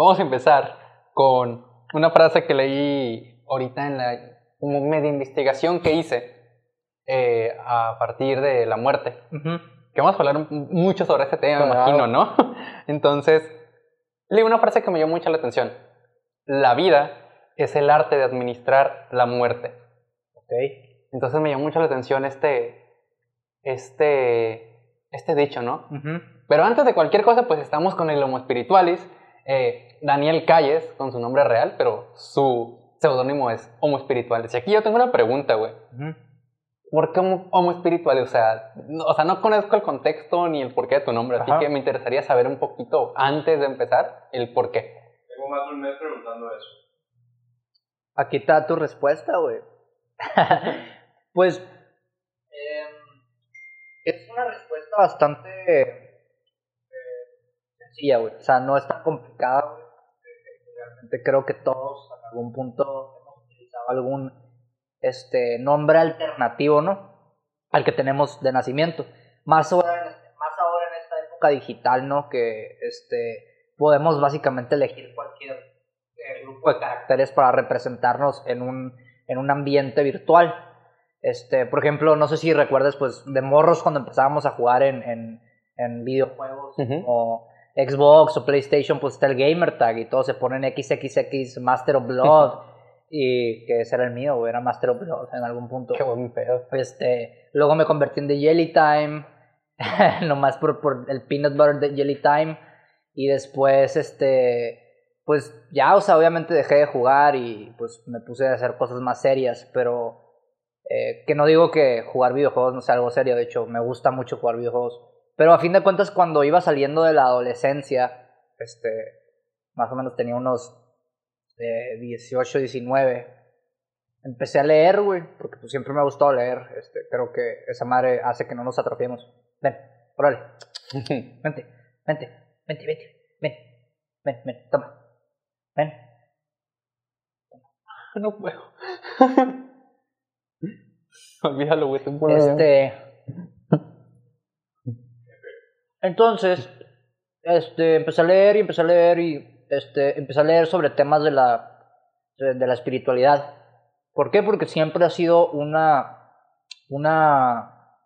Vamos a empezar con una frase que leí ahorita en la media investigación que hice eh, a partir de la muerte. Que vamos a hablar mucho sobre este tema, imagino, ¿no? Entonces, leí una frase que me llamó mucho la atención. La vida es el arte de administrar la muerte. ¿Ok? Entonces me llamó mucho la atención este, este, este dicho, ¿no? Pero antes de cualquier cosa, pues estamos con el Homo Spiritualis, eh, Daniel Calles, con su nombre real, pero su seudónimo es Homo Spiritualis. Y aquí yo tengo una pregunta, güey. ¿Por qué homo, espiritual? O sea, no, o sea, no conozco el contexto ni el porqué de tu nombre, así que me interesaría saber un poquito antes de empezar el porqué. Tengo más de un mes preguntando eso. Aquí está tu respuesta, güey. pues em, es una respuesta bastante sencilla, güey. O sea, no es tan complicada, güey. Realmente creo que todos en algún punto hemos utilizado algún este nombre alternativo, ¿no? Al que tenemos de nacimiento. Más ahora, más ahora en esta época digital, ¿no? Que este, podemos básicamente elegir cualquier eh, grupo de caracteres para representarnos en un, en un ambiente virtual. Este, por ejemplo, no sé si recuerdas, pues, de morros cuando empezábamos a jugar en, en, en videojuegos o Xbox o PlayStation, pues está el gamer tag y todos se ponen XXX Master of Blood y que ese era el mío, era Master of Blood en algún punto. Qué buen pedo. Este, luego me convertí en The Jelly Time, nomás por, por el peanut butter de Jelly Time, y después, este, pues ya, o sea, obviamente dejé de jugar y pues me puse a hacer cosas más serias, pero eh, que no digo que jugar videojuegos no sea algo serio, de hecho, me gusta mucho jugar videojuegos, pero a fin de cuentas cuando iba saliendo de la adolescencia, este, más o menos tenía unos de 18, 19, empecé a leer, güey, porque pues siempre me ha gustado leer. Este, creo que esa madre hace que no nos atrofiemos. Ven, órale. vente, vente, vente, vente, ven, ven, ven, toma. Ven. No puedo. Olvídalo, güey, Este. Entonces, este, empecé a leer y empecé a leer y este, empecé a leer sobre temas de la, de la espiritualidad. ¿Por qué? Porque siempre ha sido una, una,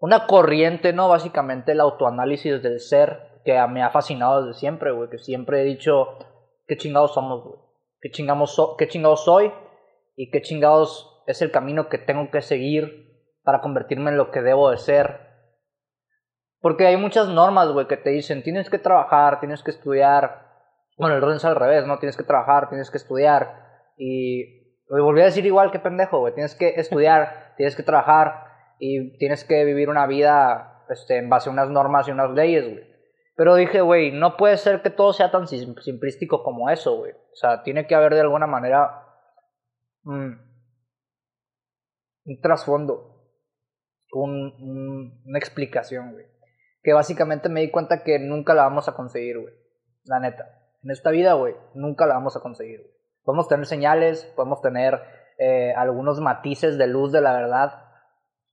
una corriente, ¿no? Básicamente el autoanálisis del ser que me ha fascinado desde siempre, güey. Que siempre he dicho, ¿qué chingados somos, güey? ¿Qué, chingamos ¿Qué chingados soy? ¿Y qué chingados es el camino que tengo que seguir para convertirme en lo que debo de ser? Porque hay muchas normas, güey, que te dicen, tienes que trabajar, tienes que estudiar, bueno, el orden es al revés, ¿no? Tienes que trabajar, tienes que estudiar. Y volví a decir igual que pendejo, güey. Tienes que estudiar, tienes que trabajar y tienes que vivir una vida este, en base a unas normas y unas leyes, güey. Pero dije, güey, no puede ser que todo sea tan simplístico como eso, güey. O sea, tiene que haber de alguna manera un trasfondo, un, una explicación, güey. Que básicamente me di cuenta que nunca la vamos a conseguir, güey. La neta en esta vida, güey, nunca la vamos a conseguir. Podemos tener señales, podemos tener eh, algunos matices de luz de la verdad,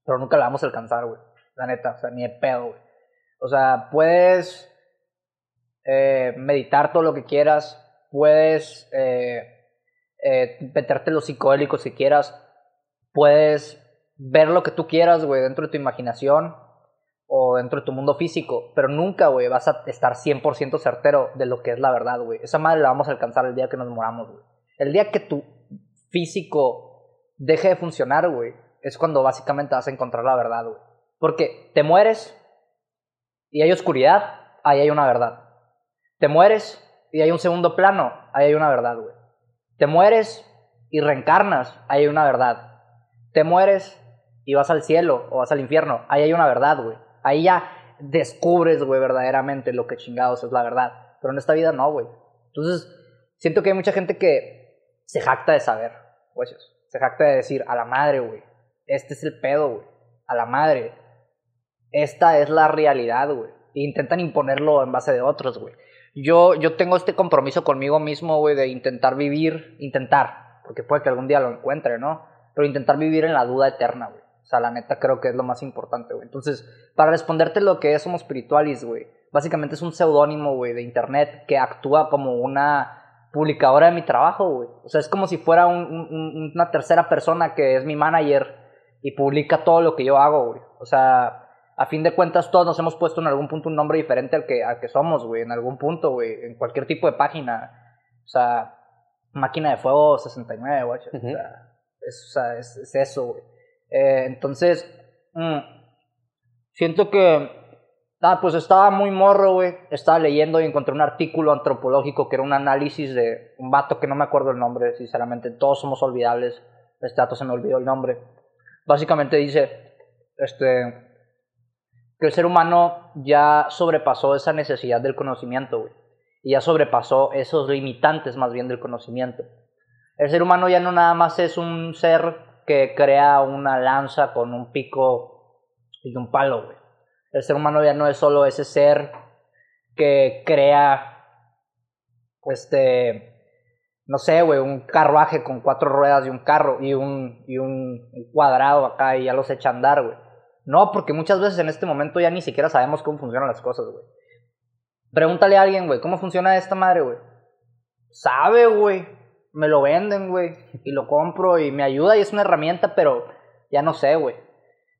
pero nunca la vamos a alcanzar, güey. La neta, o sea, ni de pedo, güey. O sea, puedes eh, meditar todo lo que quieras, puedes eh, meterte los psicodélicos si quieras, puedes ver lo que tú quieras, güey, dentro de tu imaginación, o dentro de tu mundo físico, pero nunca, güey, vas a estar 100% certero de lo que es la verdad, güey. Esa madre la vamos a alcanzar el día que nos moramos, güey. El día que tu físico deje de funcionar, güey, es cuando básicamente vas a encontrar la verdad, güey. Porque te mueres y hay oscuridad, ahí hay una verdad. Te mueres y hay un segundo plano, ahí hay una verdad, güey. Te mueres y reencarnas, ahí hay una verdad. Te mueres y vas al cielo o vas al infierno, ahí hay una verdad, güey. Ahí ya descubres, güey, verdaderamente lo que chingados es la verdad. Pero en esta vida no, güey. Entonces, siento que hay mucha gente que se jacta de saber, güey. Se jacta de decir, a la madre, güey. Este es el pedo, güey. A la madre. Esta es la realidad, güey. E intentan imponerlo en base de otros, güey. Yo, yo tengo este compromiso conmigo mismo, güey, de intentar vivir, intentar, porque puede que algún día lo encuentre, ¿no? Pero intentar vivir en la duda eterna, güey sea, la neta creo que es lo más importante, güey. Entonces, para responderte lo que es Somos Spiritualis, güey, básicamente es un seudónimo, güey, de internet que actúa como una publicadora de mi trabajo, güey. O sea, es como si fuera una tercera persona que es mi manager y publica todo lo que yo hago, güey. O sea, a fin de cuentas todos nos hemos puesto en algún punto un nombre diferente al que, al que somos, güey, en algún punto, güey, en cualquier tipo de página. O sea, máquina de fuego 69, güey. o, sea, es, o sea, es, eso, güey. Eh, entonces, mm, siento que, ah, pues estaba muy morro, güey. Estaba leyendo y encontré un artículo antropológico que era un análisis de un vato que no me acuerdo el nombre, sinceramente. Todos somos olvidables. Este dato se me olvidó el nombre. Básicamente dice, este, que el ser humano ya sobrepasó esa necesidad del conocimiento, güey. Y ya sobrepasó esos limitantes más bien del conocimiento. El ser humano ya no nada más es un ser que crea una lanza con un pico y un palo, güey. El ser humano ya no es solo ese ser que crea, este, no sé, güey, un carruaje con cuatro ruedas y un carro y un, y un cuadrado acá y ya los echa a andar, güey no, porque muchas veces en este momento ya ni siquiera sabemos cómo funcionan las cosas, güey. Pregúntale a alguien, güey, ¿cómo funciona esta madre, güey? Sabe, güey. Me lo venden, güey. Y lo compro y me ayuda y es una herramienta, pero ya no sé, güey.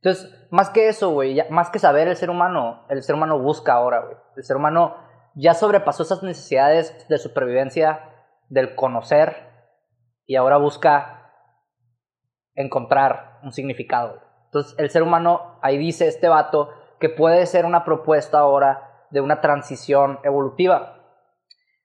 Entonces, más que eso, güey, más que saber el ser humano, el ser humano busca ahora, güey. El ser humano ya sobrepasó esas necesidades de supervivencia, del conocer, y ahora busca encontrar un significado. Entonces, el ser humano, ahí dice este vato, que puede ser una propuesta ahora de una transición evolutiva.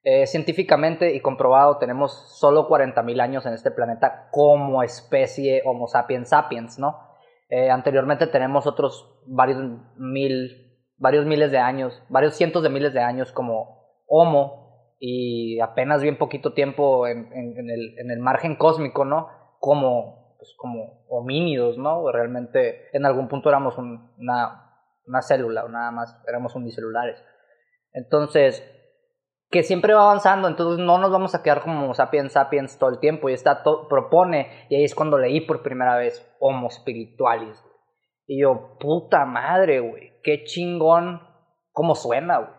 Eh, científicamente y comprobado, tenemos solo 40.000 años en este planeta como especie Homo sapiens sapiens, ¿no? Eh, anteriormente tenemos otros varios mil, varios miles de años, varios cientos de miles de años como Homo y apenas bien poquito tiempo en, el, en el margen cósmico, ¿no? Como pues, como homínidos, ¿no? Realmente en algún punto éramos una, una célula o nada más, éramos unicelulares. Entonces, que siempre va avanzando, entonces no nos vamos a quedar como sapiens sapiens todo el tiempo y está propone y ahí es cuando leí por primera vez Homo spiritualis. Y yo, puta madre, güey, qué chingón cómo suena, güey.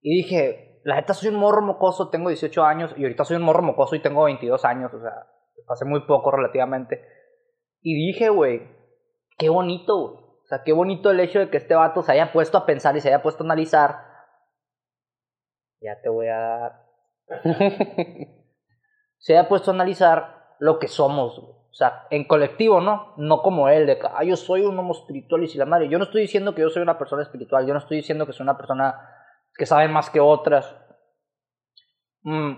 Y dije, la neta soy un morro mocoso, tengo 18 años y ahorita soy un morro mocoso y tengo 22 años, o sea, hace muy poco relativamente. Y dije, güey, qué bonito, güey. O sea, qué bonito el hecho de que este vato se haya puesto a pensar y se haya puesto a analizar. Ya te voy a dar. se haya puesto a analizar lo que somos. O sea, en colectivo, ¿no? No como él, de que, ah, yo soy un homo espiritual y si la madre. Yo no estoy diciendo que yo soy una persona espiritual, yo no estoy diciendo que soy una persona que sabe más que otras. Mm.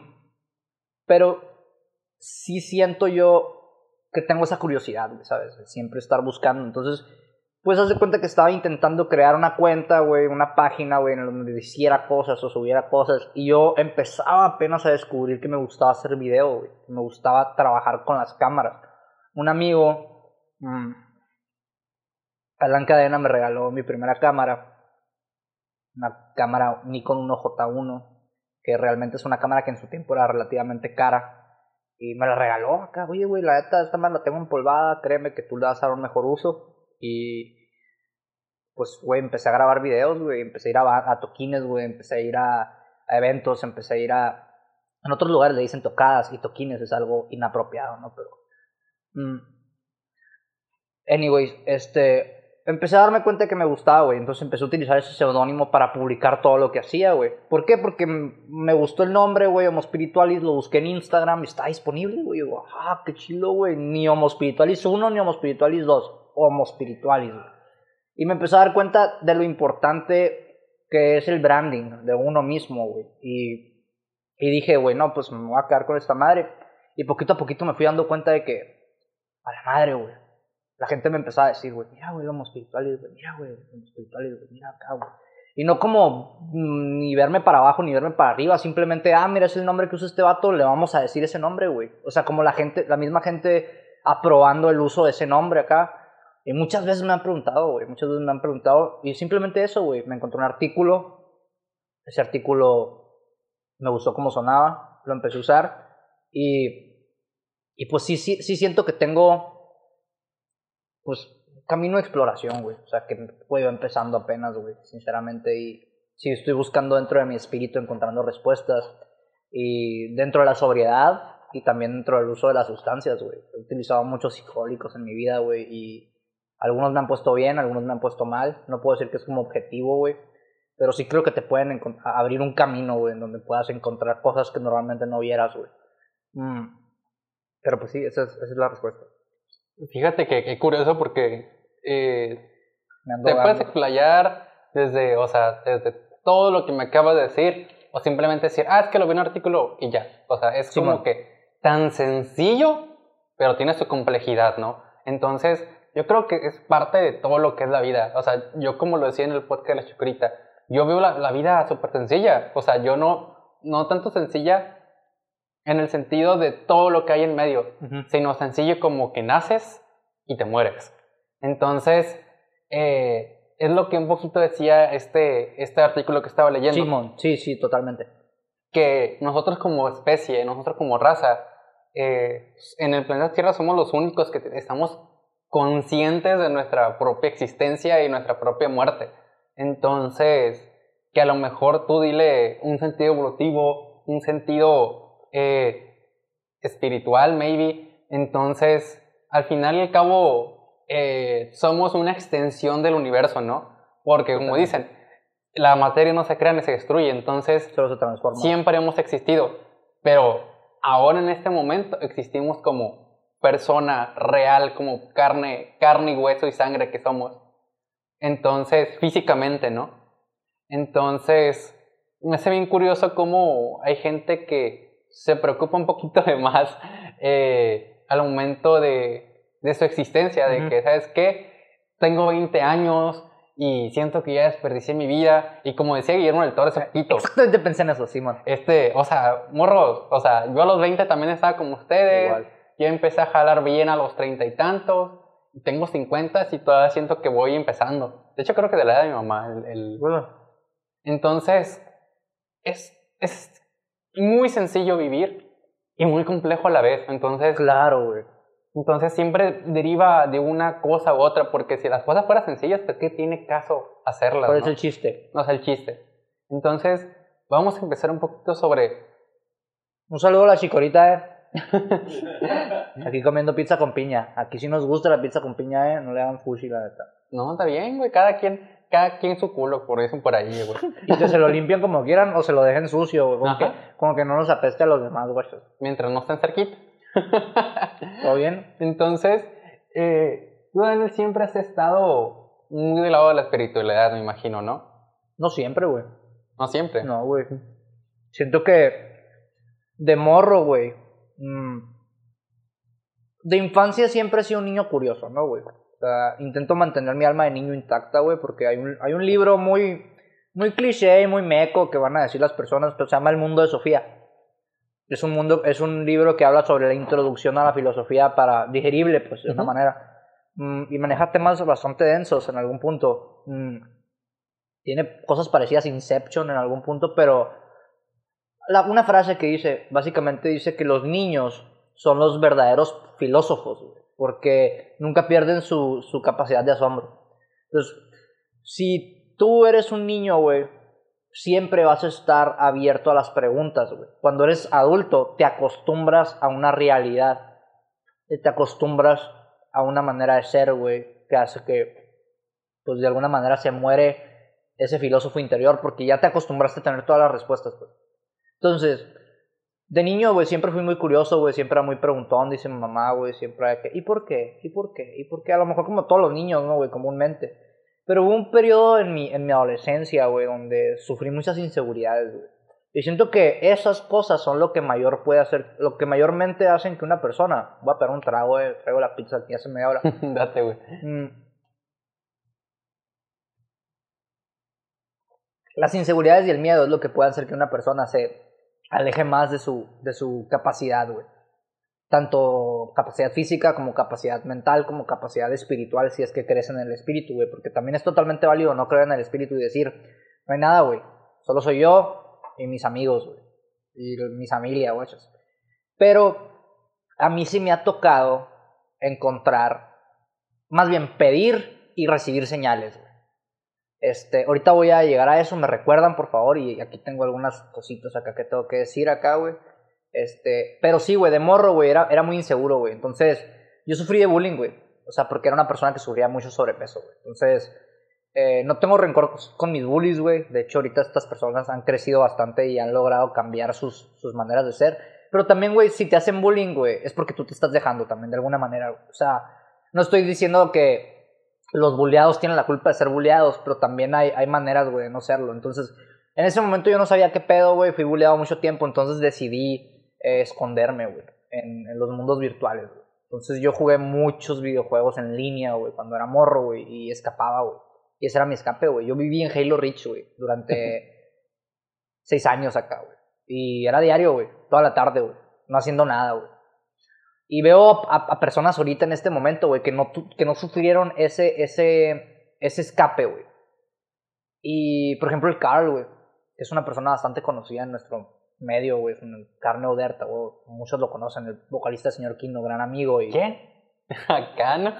Pero sí siento yo que tengo esa curiosidad, ¿sabes? siempre estar buscando. Entonces, pues haz de cuenta que estaba intentando crear una cuenta, güey, una página, güey, en donde hiciera cosas o subiera cosas. Y yo empezaba apenas a descubrir que me gustaba hacer video, me gustaba trabajar con las cámaras. Un amigo, mmm, Alan Cadena, me regaló mi primera cámara. Una cámara Nikon 1J1, que realmente es una cámara que en su tiempo era relativamente cara y me la regaló acá, oye, güey, la neta, esta más la tengo empolvada, créeme que tú le vas a dar un mejor uso. Y pues, güey, empecé a grabar videos, güey, empecé a ir a, toquines, güey, empecé a ir a, eventos, empecé a ir a... En otros lugares le dicen tocadas y toquines es algo inapropiado, ¿no? Pero... Mm. Anyways, este, empecé a darme cuenta de que me gustaba, güey. Entonces empecé a utilizar ese seudónimo para publicar todo lo que hacía, güey. ¿Por qué? Porque me gustó el nombre, güey, Homo Spiritualis. Lo busqué en Instagram y está disponible, güey. Ah, qué chido, güey. Ni Homo Spiritualis 1 ni Homo Spiritualis 2. Homo Spiritualis. Y me empecé a dar cuenta de lo importante que es el branding de uno mismo, güey. Y, y dije, güey, no, pues me voy a quedar con esta madre. Y poquito a poquito me fui dando cuenta de que, a la madre, güey la gente me empezaba a decir, güey, mira, güey, los espirituales, güey, mira, güey, los espirituales, güey, mira acá, güey. Y no como mm, ni verme para abajo ni verme para arriba, simplemente, ah, mira, es el nombre que usa este vato, le vamos a decir ese nombre, güey. O sea, como la gente, la misma gente aprobando el uso de ese nombre acá. Y muchas veces me han preguntado, güey, muchas veces me han preguntado, y simplemente eso, güey, me encontré un artículo, ese artículo me gustó cómo sonaba, lo empecé a usar, y, y pues sí, sí, sí siento que tengo pues camino de exploración, güey. O sea, que voy empezando apenas, güey, sinceramente. Y sí, estoy buscando dentro de mi espíritu, encontrando respuestas. Y dentro de la sobriedad y también dentro del uso de las sustancias, güey. He utilizado muchos psicólicos en mi vida, güey. Y algunos me han puesto bien, algunos me han puesto mal. No puedo decir que es como objetivo, güey. Pero sí creo que te pueden abrir un camino, güey, en donde puedas encontrar cosas que normalmente no vieras, güey. Mm. Pero pues sí, esa es, esa es la respuesta. Fíjate que, es curioso porque eh, te puedes explayar desde, o sea, desde todo lo que me acabas de decir, o simplemente decir, ah, es que lo vi en un artículo y ya. O sea, es como que tan sencillo, pero tiene su complejidad, ¿no? Entonces, yo creo que es parte de todo lo que es la vida. O sea, yo como lo decía en el podcast de la chucrita, yo veo la, la vida súper sencilla. O sea, yo no, no tanto sencilla en el sentido de todo lo que hay en medio, sino sencillo como que naces y te mueres. Entonces, eh, es lo que un poquito decía este, este artículo que estaba leyendo. Simón, sí, sí, totalmente. Que nosotros como especie, nosotros como raza, eh, en el planeta Tierra somos los únicos que estamos conscientes de nuestra propia existencia y nuestra propia muerte. Entonces, que a lo mejor tú dile un sentido evolutivo, un sentido eh, espiritual, maybe. Entonces, al final y al cabo, eh, somos una extensión del universo, ¿no? Porque, como dicen, la materia no se crea ni se destruye, entonces Solo se transforma. siempre hemos existido, pero ahora en este momento existimos como persona real, como carne, carne y hueso y sangre que somos. Entonces, físicamente, ¿no? Entonces, me hace bien curioso cómo hay gente que se preocupa un poquito de más eh, al momento de, de, su existencia, de que, ¿sabes qué? Tengo 20 años y siento que ya desperdicié mi vida. Y como decía Guillermo del Toro ese poquito. Exactamente pensé en eso, Simón. Este, o sea, morros, o sea, yo a los 20 también estaba como ustedes. Igual. Yo empecé a jalar bien a los treinta y tantos. Tengo 50 y todavía siento que voy empezando. De hecho, creo que de la edad de mi mamá. El, Bueno. Entonces, es, es muy sencillo vivir y muy complejo a la vez. Entonces. Claro, güey. Entonces siempre deriva de una cosa u otra, porque si las cosas fueran sencillas, ¿por qué tiene caso hacerlas? ¿Cuál es el chiste? No es el chiste. Entonces, vamos a empezar un poquito sobre. Un saludo a la chicorita, eh. Aquí comiendo pizza con piña. Aquí sí nos gusta la pizza con piña, eh. No le hagan fushi, la neta. No, está bien, güey. Cada quien cada quien su culo, por eso por ahí, güey. Y que se lo limpian como quieran o se lo dejen sucio, güey. Como, que, no nos apeste a los demás, güey. Mientras no estén cerquita. ¿Todo bien? Entonces, eh, tú, Daniel, siempre has estado muy del lado de la espiritualidad, me imagino, ¿no? No siempre, güey. ¿No siempre? No, güey. Siento que de morro, güey. Mm, de infancia siempre he sido un niño curioso, ¿no, güey? intento mantener mi alma de niño intacta, güey, porque hay un, hay un libro muy, muy cliché y muy meco que van a decir las personas, pero se llama El mundo de Sofía. Es un, mundo, es un libro que habla sobre la introducción a la filosofía para digerible, pues, de una manera. Mm, y maneja temas bastante densos en algún punto. Mm, tiene cosas parecidas a Inception en algún punto, pero la, una frase que dice, básicamente dice que los niños son los verdaderos filósofos, porque nunca pierden su, su capacidad de asombro. Entonces, si tú eres un niño, güey, siempre vas a estar abierto a las preguntas, güey. Cuando eres adulto, te acostumbras a una realidad, te acostumbras a una manera de ser, güey, que hace que, pues de alguna manera se muere ese filósofo interior porque ya te acostumbraste a tener todas las respuestas, güey. Entonces, de niño, güey, siempre fui muy curioso, güey, siempre era muy preguntón, dice mi mamá, güey, siempre era que, ¿y por qué? ¿Y por qué? ¿Y por qué? A lo mejor como todos los niños, ¿no, güey? Comúnmente. Pero hubo un periodo en mi, en mi adolescencia, güey, donde sufrí muchas inseguridades, güey. Y siento que esas cosas son lo que mayor puede hacer, lo que mayormente hacen que una persona, voy a pegar un trago, güey, traigo la pizza aquí hace media hora. Date, güey. Mm. Las inseguridades y el miedo es lo que puede hacer que una persona se aleje más de su, de su capacidad, güey. Tanto capacidad física como capacidad mental, como capacidad espiritual, si es que crees en el espíritu, güey. Porque también es totalmente válido no creer en el espíritu y decir, no hay nada, güey. Solo soy yo y mis amigos, güey. Y mi familia, güey. Pero a mí sí me ha tocado encontrar más bien pedir y recibir señales, güey. Este, ahorita voy a llegar a eso, me recuerdan, por favor, y aquí tengo algunas cositas acá que tengo que decir acá, güey. Este, pero sí, güey, de morro, güey, era, era muy inseguro, güey. Entonces, yo sufrí de bullying, güey. O sea, porque era una persona que sufría mucho sobrepeso, güey. Entonces, eh, no tengo rencor con mis bullies, güey. De hecho, ahorita estas personas han crecido bastante y han logrado cambiar sus, sus maneras de ser. Pero también, güey, si te hacen bullying, güey, es porque tú te estás dejando también, de alguna manera. O sea, no estoy diciendo que los bulleados tienen la culpa de ser bulleados, pero también hay, hay maneras, güey, de no serlo. Entonces, en ese momento yo no sabía qué pedo, güey, fui bulleado mucho tiempo, entonces decidí eh, esconderme, güey, en, en, los mundos virtuales, güey. Entonces yo jugué muchos videojuegos en línea, güey, cuando era morro, güey, y escapaba, güey. Y ese era mi escape, güey. Yo viví en Halo Reach, güey, durante seis años acá, güey. Y era diario, güey, toda la tarde, güey, no haciendo nada, güey. Y veo a, personas ahorita en este momento, güey, que no, que no sufrieron ese, ese, ese escape, güey. Y, por ejemplo, el Carl, güey, que es una persona bastante conocida en nuestro medio, güey, Carne Oderta, güey, muchos lo conocen, el vocalista señor Kino, gran amigo. Y... ¿Quién? Acá, ¿no?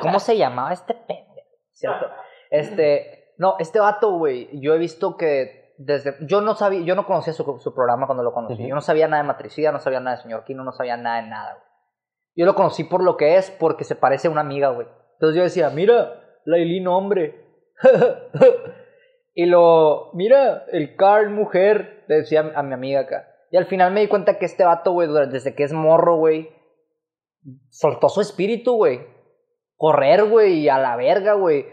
¿Cómo se llamaba este pendejo? ¿Cierto? Este, no, este vato, güey, yo he visto que desde, yo no sabía, yo no conocía su, su programa cuando lo conocí. Yo no sabía nada de matricida, no sabía nada de señor Kino, no sabía nada de nada, güey. Yo lo conocí por lo que es, porque se parece a una amiga, güey. Entonces yo decía, mira, Lailín hombre. y lo, mira, el Carl mujer, le decía a mi amiga acá. Y al final me di cuenta que este vato, güey, desde que es morro, güey, soltó su espíritu, güey. Correr, güey, y a la verga, güey.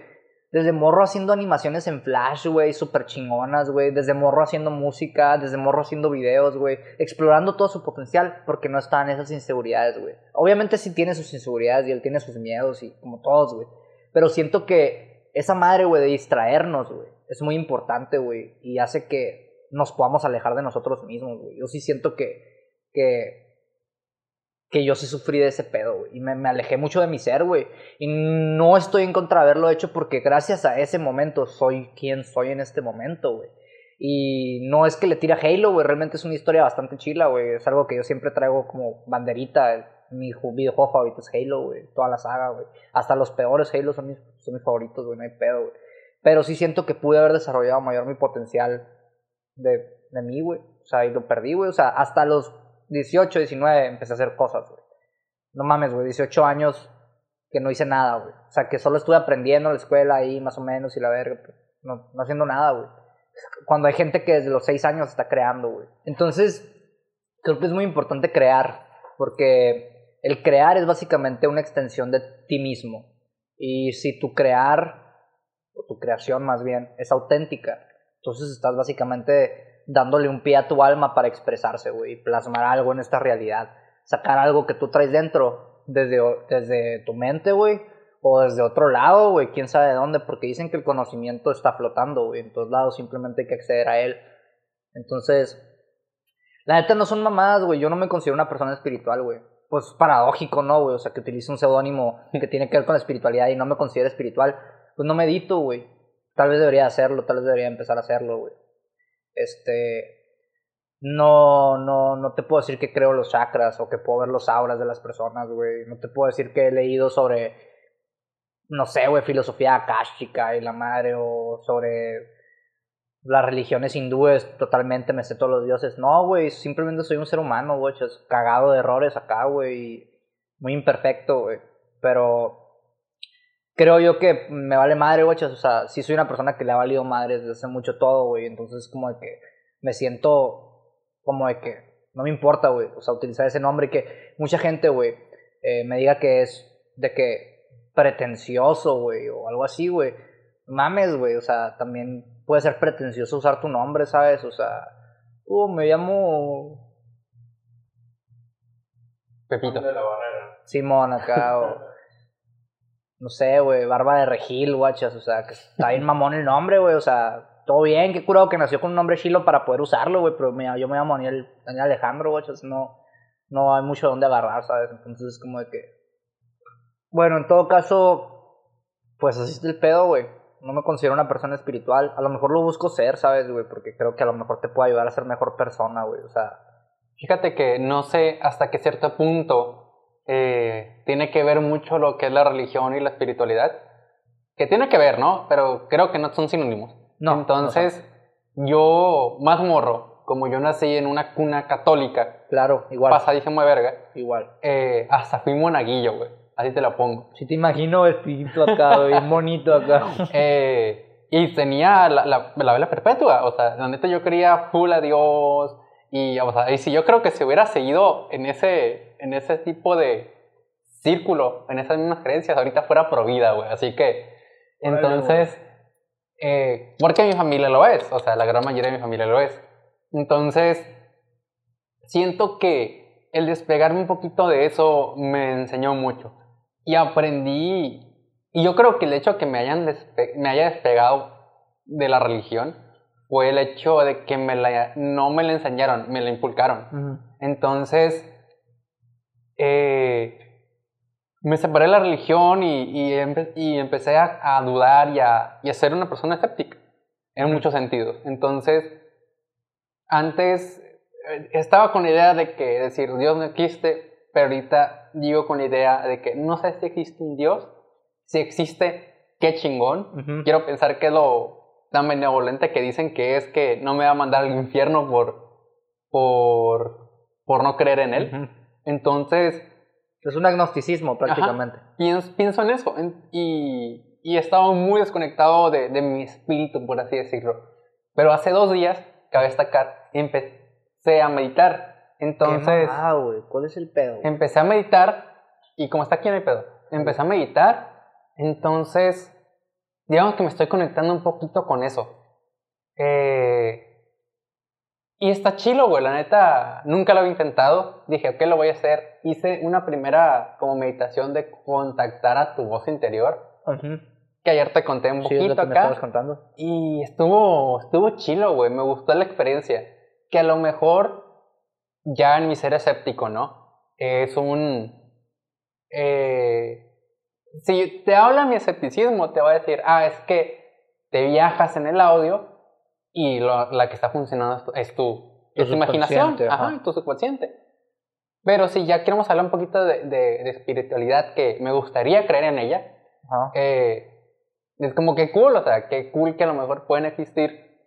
Desde morro haciendo animaciones en Flash, güey, súper chingonas, güey. Desde morro haciendo música, desde morro haciendo videos, güey. Explorando todo su potencial porque no estaban esas inseguridades, güey. Obviamente sí tiene sus inseguridades y él tiene sus miedos y como todos, güey. Pero siento que esa madre, güey, de distraernos, güey, es muy importante, güey. Y hace que nos podamos alejar de nosotros mismos, güey. Yo sí siento que, que que yo sí sufrí de ese pedo, güey. Y me, alejé mucho de mi ser, güey. Y no estoy en contra de haberlo hecho porque gracias a ese momento soy quien soy en este momento, güey. Y no es que le tire Halo, güey. Realmente es una historia bastante chila, güey. Es algo que yo siempre traigo como banderita. Mi videojuego favorito es Halo, güey. Toda la saga, güey. Hasta los peores Halo son mis, son mis favoritos, güey. No hay pedo, güey. Pero sí siento que pude haber desarrollado mayor mi potencial de, de mí, güey. O sea, y lo perdí, güey. O sea, hasta los 18, 19 empecé a hacer cosas, güey. No mames, güey, 18 años que no hice nada, güey. O sea, que solo estuve aprendiendo en la escuela ahí, más o menos, y la verga, pues, no, no haciendo nada, güey. Cuando hay gente que desde los 6 años está creando, güey. Entonces, creo que es muy importante crear, porque el crear es básicamente una extensión de ti mismo. Y si tu crear, o tu creación más bien, es auténtica, entonces estás básicamente dándole un pie a tu alma para expresarse, güey, plasmar algo en esta realidad. Sacar algo que tú traes dentro, desde, desde tu mente, güey, o desde otro lado, güey, quién sabe de dónde, porque dicen que el conocimiento está flotando, güey, en todos lados, simplemente hay que acceder a él. Entonces, la neta no son mamadas, güey, yo no me considero una persona espiritual, güey. Pues paradójico, ¿no, güey? O sea, que utilice un seudónimo que tiene que ver con la espiritualidad y no me considero espiritual. Pues no medito, güey. Tal vez debería hacerlo, tal vez debería empezar a hacerlo, güey. Este, no, no, no te puedo decir que creo los chakras o que puedo ver los auras de las personas, güey. No te puedo decir que he leído sobre, no sé, güey, filosofía akáshica y la madre o sobre las religiones hindúes totalmente me sé todos los dioses. No, güey, simplemente soy un ser humano, güey, cagado de errores acá, güey, muy imperfecto, güey. Pero creo yo que me vale madre, güey. O sea, sí soy una persona que le ha valido madre desde hace mucho todo, güey. Entonces, como de que me siento como de que no me importa, güey. O sea, utilizar ese nombre y que mucha gente, güey, eh, me diga que es de que pretencioso, güey, o algo así, güey. Mames, güey. O sea, también puede ser pretencioso usar tu nombre, ¿sabes? O sea, uh, me llamo. Pepito. Simón acá, o no sé, güey, barba de regil, guachas, o sea, que está bien mamón el nombre, güey, o sea, todo bien, qué curado que nació con un nombre chilo para poder usarlo, güey, pero yo me llamo Daniel, Daniel Alejandro, guachas, no, no hay mucho donde agarrar, ¿sabes? Entonces es como de que... Bueno, en todo caso, pues así es el pedo, güey. No me considero una persona espiritual. A lo mejor lo busco ser, ¿sabes, güey? Porque creo que a lo mejor te puede ayudar a ser mejor persona, güey. O sea... Fíjate que no sé hasta qué cierto punto eh, tiene que ver mucho lo que es la religión y la espiritualidad. Que tiene que ver, ¿no? Pero creo que no son sinónimos. No. Entonces, yo, más morro, como yo nací en una cuna católica, Claro, igual. pasadísimo de verga, Igual. eh, hasta fui monaguillo, güey. Así te la pongo. Si te imagino vestidito acá, bien bonito acá. Eh, y tenía la, la, la vela perpetua. O sea, la neta yo quería full a Dios. Y, o sea, y si yo creo que si hubiera seguido en ese, en ese tipo de círculo, en esas mismas creencias, ahorita fuera pro vida, güey. Así que, entonces, eh, porque mi familia lo es. O sea, la gran mayoría de mi familia lo es. Entonces, siento que el despegarme un poquito de eso me enseñó mucho. Y aprendí, y yo creo que el hecho de que me, hayan me haya despegado de la religión fue el hecho de que me la, no me la enseñaron, me la inculcaron. Ujú. Entonces, eh, me separé de la religión y, y, empe- y empecé a, a dudar y a, y a ser una persona escéptica en muchos sentidos. Entonces, antes eh, estaba con la idea de que decir Dios no existe, pero ahorita digo con la idea de que no sé si existe un Dios, si existe, qué chingón. Ujú. Quiero pensar que lo tan benevolente que dicen que es que no me va a mandar al infierno por, por, por no creer en él. Entonces, Es un agnosticismo prácticamente. pienso, pienso en eso en- y, y he estado muy desconectado de, de mi espíritu, por así decirlo. Pero hace dos días, cabe destacar, empecé a meditar. Entonces, Ah, güey, ¿cuál es el pedo? empecé a meditar y como está aquí no hay pedo, empecé a meditar, entonces digamos que me estoy conectando un poquito con eso. Eh, y está chilo, güey, la neta, nunca lo había intentado, dije, ok, lo voy a hacer. Hice una primera como meditación de contactar a tu voz interior, que ayer te conté un Sí, es lo poquito que me acá. estabas contando. Y estuvo, estuvo chilo, güey. Me gustó la experiencia. Que a lo mejor ya en mi ser escéptico, ¿no? Es un... eh, si te habla mi escepticismo, te va a decir, ah, es que te viajas en el audio y lo- la que está funcionando es tu, es tu, Tu es tu imaginación, ajá, ajá. tu subconsciente. Pero si ya queremos hablar un poquito de, de- de espiritualidad, que me gustaría creer en ella, eh, es como que cool, o sea, que cool que a lo mejor pueden existir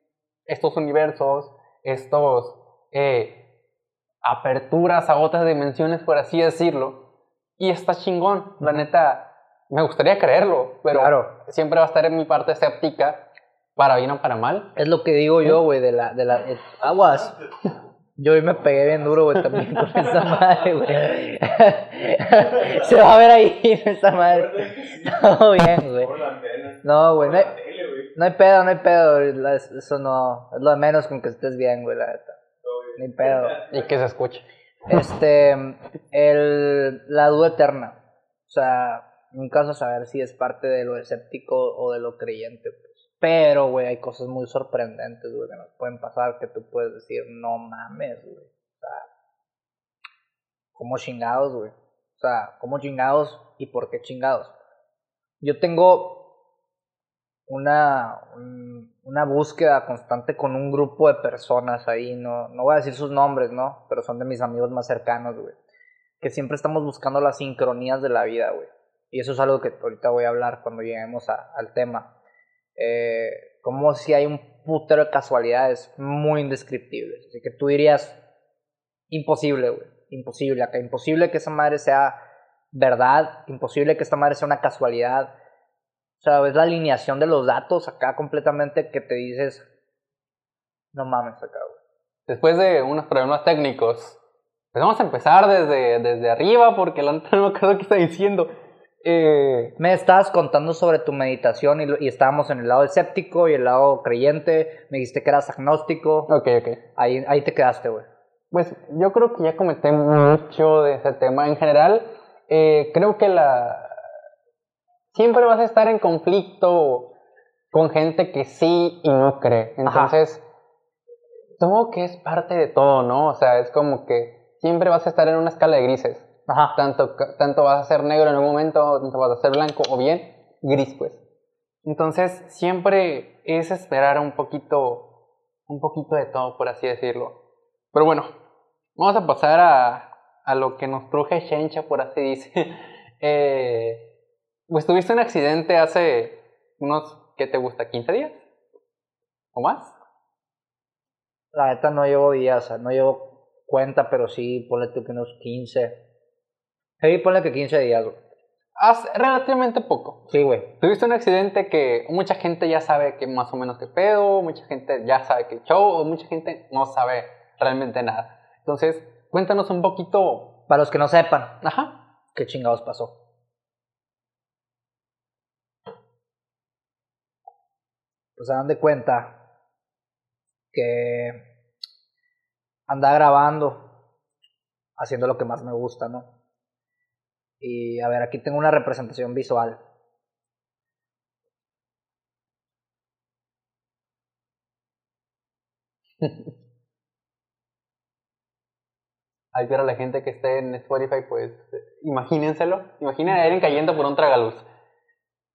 estos universos, estos eh, aperturas a otras dimensiones, por así decirlo. Y está chingón, la neta, me gustaría creerlo, pero Claro. siempre va a estar en mi parte escéptica, para bien o para mal. Es lo que digo yo, güey, de la, de la, eh, aguas. Yo hoy me pegué bien duro, güey, también con esa madre, güey. Se va a ver ahí esa madre. Todo bien, güey. No, güey, no hay, no hay pedo, no hay pedo. Eso no, es lo de menos con que estés bien, güey, la neta. Todo bien. Ni pedo. Y que se escuche. Este, el, la duda eterna. O sea, nunca vas saber si es parte de lo escéptico o de lo creyente. Pues. Pero, güey, hay cosas muy sorprendentes, güey, que nos pueden pasar que tú puedes decir, no mames, güey. O sea, ¿cómo chingados, güey? O sea, ¿cómo chingados y por qué chingados? Yo tengo una, un- una búsqueda constante con un grupo de personas ahí, no, no voy a decir sus nombres, ¿no? Pero son de mis amigos más cercanos, güey. Que siempre estamos buscando las sincronías de la vida, güey. Y eso es algo que ahorita voy a hablar cuando lleguemos a- al tema. Eh, como si hay un putero de casualidades muy indescriptibles. Así que tú dirías, imposible, güey. Imposible acá. Imposible que esa madre sea verdad. Imposible que esta madre sea una casualidad. O sea, ves la alineación de los datos acá completamente que te dices, no mames acá, güey. Después de unos problemas técnicos, pues vamos a empezar desde, desde arriba, porque la no me acuerdo qué está diciendo. Eh, Me estabas contando sobre tu meditación y, estábamos en el lado escéptico y el lado creyente. Me dijiste que eras agnóstico. ok, ok. Ahí, ahí te quedaste, güey. Pues yo creo que ya comenté mucho de ese tema. En general, eh, creo que la... Siempre vas a estar en conflicto con gente que sí y no cree. Entonces, todo que es parte de todo, ¿no? O sea, es como que siempre vas a estar en una escala de grises. Ajá. Tanto, tanto vas a ser negro en un momento, tanto vas a ser blanco o bien gris, pues. Entonces, siempre es esperar un poquito, un poquito de todo, por así decirlo. Pero bueno, vamos a pasar a, a lo que nos truje Shencha, por así dice. eh, pues tuviste un accidente hace unos, ¿qué te gusta? ¿15 días? ¿O más? La neta no llevo días, no llevo cuenta, pero sí, ponle que unos 15. Sí, ponle que 15 días, güey. Hace relativamente poco. Sí, güey. Tuviste un accidente que mucha gente ya sabe que más o menos qué pedo, mucha gente ya sabe que show, o mucha gente no sabe realmente nada. Entonces, cuéntanos un poquito. Para los que no sepan. Ajá. ¿Qué chingados pasó? Pues se dan de cuenta que anda grabando, haciendo lo que más me gusta, ¿no? Y a ver, aquí tengo una representación visual. Ahí para la gente que esté en Spotify, pues imagínenselo. Imaginen a Eren cayendo por un tragaluz.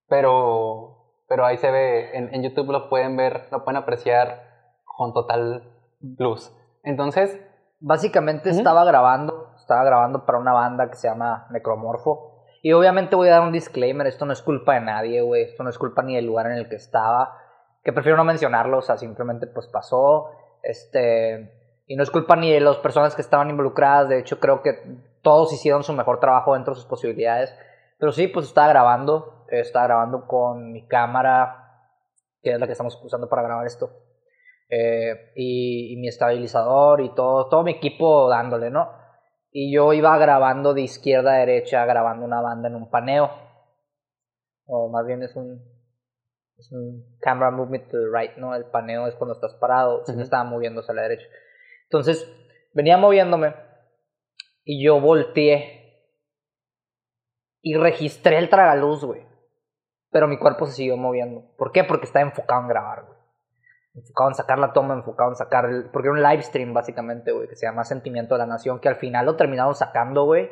Pero, pero ahí se ve, en, en YouTube lo pueden ver, lo pueden apreciar con total luz. Entonces... Básicamente estaba grabando estaba grabando para una banda que se llama Necromorfo. Y obviamente voy a dar un disclaimer, esto no es culpa de nadie, güey, esto no es culpa ni del lugar en el que estaba, que prefiero no mencionarlo, o sea, simplemente pues pasó, este, y no es culpa ni de las personas que estaban involucradas, de hecho creo que todos hicieron su mejor trabajo dentro de sus posibilidades, pero sí, pues estaba grabando, estaba grabando con mi cámara, que es la que estamos usando para grabar esto, eh, y, y, mi estabilizador y todo, todo mi equipo dándole, ¿no? Y yo iba grabando de izquierda a derecha, grabando una banda en un paneo. O más bien es un, es un camera movement to the right, ¿no? El paneo es cuando estás parado, se me estaba moviéndose a la derecha. Entonces, venía moviéndome y yo volteé y registré el tragaluz, güey. Pero mi cuerpo se siguió moviendo. ¿Por qué? Porque estaba enfocado en grabar, güey enfocado en sacar la toma, enfocado en sacar, el, porque era un live stream básicamente, güey, que se llama Sentimiento de la Nación, que al final lo terminaron sacando, güey,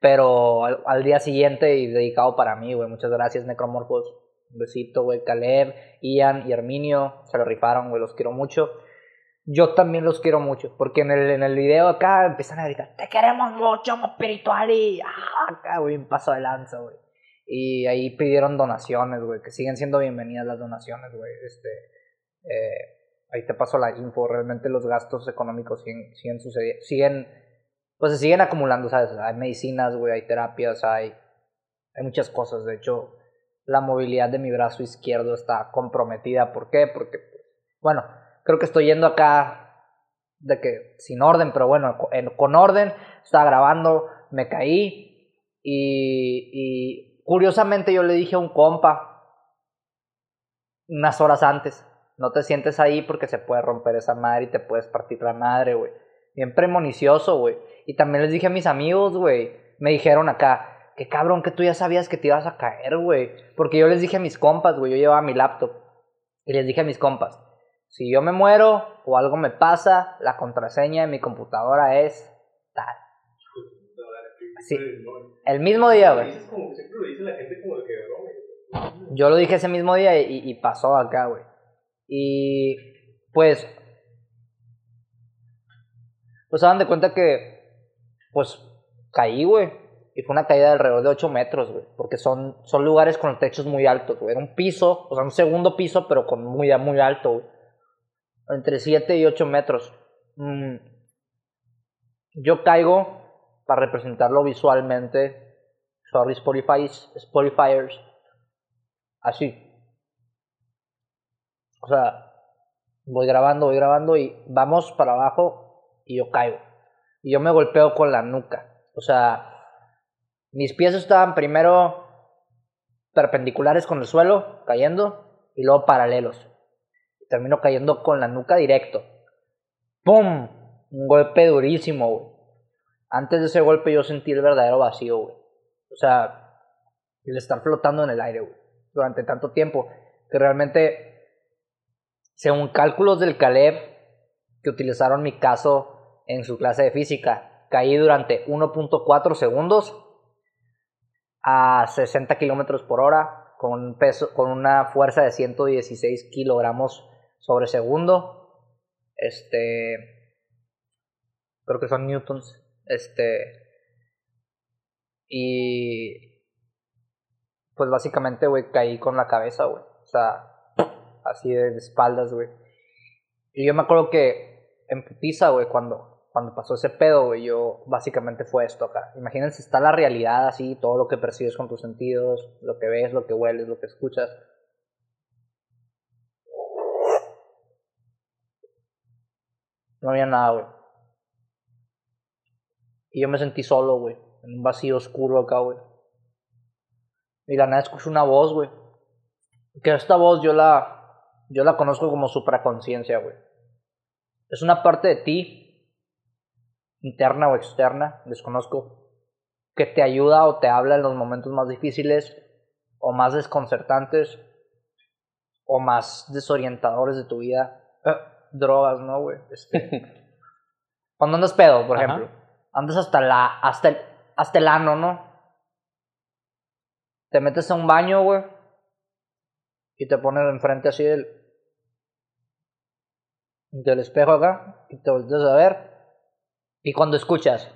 pero al, día siguiente y dedicado para mí, güey, muchas gracias Necromorphos, un besito, güey, Caleb, Ian y Herminio, se lo rifaron, güey, los quiero mucho. Yo también los quiero mucho, porque en el, en el video acá empiezan a gritar, te queremos mucho, espiritual y ah, acá, güey, un paso de lanza, güey. Y ahí pidieron donaciones, güey, que siguen siendo bienvenidas las donaciones, güey, este eh, ahí te paso la info, realmente los gastos económicos siguen, siguen sucediendo, siguen, pues se siguen acumulando, ¿sabes? Hay medicinas, güey, hay terapias, hay, hay muchas cosas, de hecho, la movilidad de mi brazo izquierdo está comprometida, ¿por qué? Porque, bueno, creo que estoy yendo acá de que sin orden, pero bueno, con orden, estaba grabando, me caí y, y curiosamente yo le dije a un compa unas horas antes, no te sientes ahí porque se puede romper esa madre y te puedes partir la madre, güey. Bien premonicioso, güey. Y también les dije a mis amigos, güey. Me dijeron acá, que cabrón, que tú ya sabías que te ibas a caer, güey. Porque yo les dije a mis compas, güey. Yo llevaba mi laptop. Y les dije a mis compas, si yo me muero o algo me pasa, la contraseña de mi computadora es tal. Sí. El mismo día, güey. Yo lo dije ese mismo día y, y pasó acá, güey. Y pues, pues dan de cuenta que, pues, caí, güey. Y fue una caída de alrededor de 8 metros, güey. Porque son, son lugares con techos muy altos, güey. Era un piso, o sea, un segundo piso, pero con muy, muy alto, güey. Entre 7 y 8 metros. Mm. Yo caigo, para representarlo visualmente, sorry Spotify, Spotifyers, así. O sea, voy grabando, voy grabando y vamos para abajo y yo caigo. Y yo me golpeo con la nuca. O sea, mis pies estaban primero perpendiculares con el suelo, cayendo, y luego paralelos. Termino cayendo con la nuca directo. ¡Pum! Un golpe durísimo, güey. Antes de ese golpe yo sentí el verdadero vacío, güey. O sea, el estar flotando en el aire, güey. Durante tanto tiempo. Que realmente según cálculos del Caleb que utilizaron mi caso en su clase de física, caí durante 1.4 segundos a 60 kilómetros por hora con, peso, con una fuerza de 116 kilogramos sobre segundo. Este. Creo que son newtons. Este. Y pues básicamente, güey, caí con la cabeza, güey. O sea, así de espaldas, güey. Y yo me acuerdo que en putiza, güey, cuando, cuando pasó ese pedo, güey, yo básicamente fue esto acá. Imagínense, está la realidad así, todo lo que percibes con tus sentidos, lo que ves, lo que hueles, lo que escuchas. No había nada, güey. Y yo me sentí solo, güey. En un vacío oscuro acá, güey. Y la nada escucho una voz, güey. Que esta voz yo la. Yo la conozco como supraconciencia, güey. Es una parte de ti, interna o externa, desconozco, que te ayuda o te habla en los momentos más difíciles o más desconcertantes o más desorientadores de tu vida. Eh, drogas, ¿no, güey? Este, cuando andas pedo, por ejemplo. Andas hasta la. hasta el, hasta el ano, ¿no? Te metes a un baño, güey. Y te pones enfrente así del. Del espejo acá. Y te volteas a ver. Y cuando escuchas.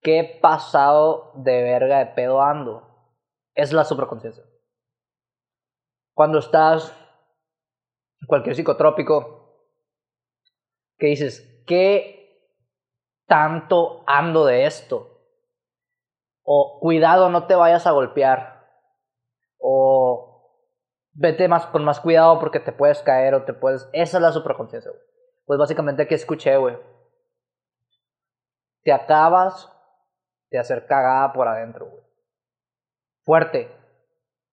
¿Qué pasado de verga de pedo ando? Es la supraconciencia. Cuando estás en cualquier psicotrópico, que dices, ¿qué tanto ando de esto? o cuidado, no te vayas a golpear, o vete más, con más cuidado porque te puedes caer o te puedes... Esa es la supraconciencia, güey. Pues básicamente aquí escuché, güey. Te acabas de hacer cagada por adentro, güey. Fuerte.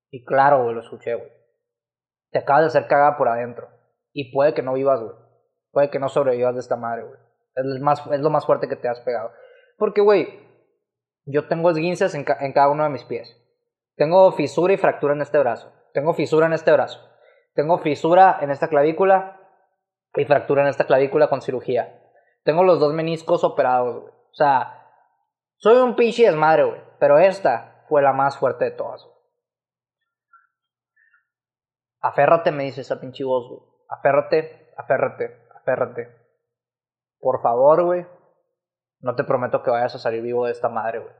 Y claro, güey, lo escuché, güey. Te acabas de hacer cagada por adentro. Y puede que no vivas, güey. Puede que no sobrevivas de esta madre, güey. Es, es lo más fuerte que te has pegado. Porque, güey, yo tengo esguinces en cada uno de mis pies. Tengo fisura y fractura en este brazo. Tengo fisura en este brazo. Tengo fisura en esta clavícula y fractura en esta clavícula con cirugía. Tengo los dos meniscos operados, güey. O sea, soy un pinche desmadre, güey. Pero esta fue la más fuerte de todas, Aférrate, me dice esa pinche voz, güey. Aférrate, aférrate, aférrate. Por favor, güey. No te prometo que vayas a salir vivo de esta madre, güey.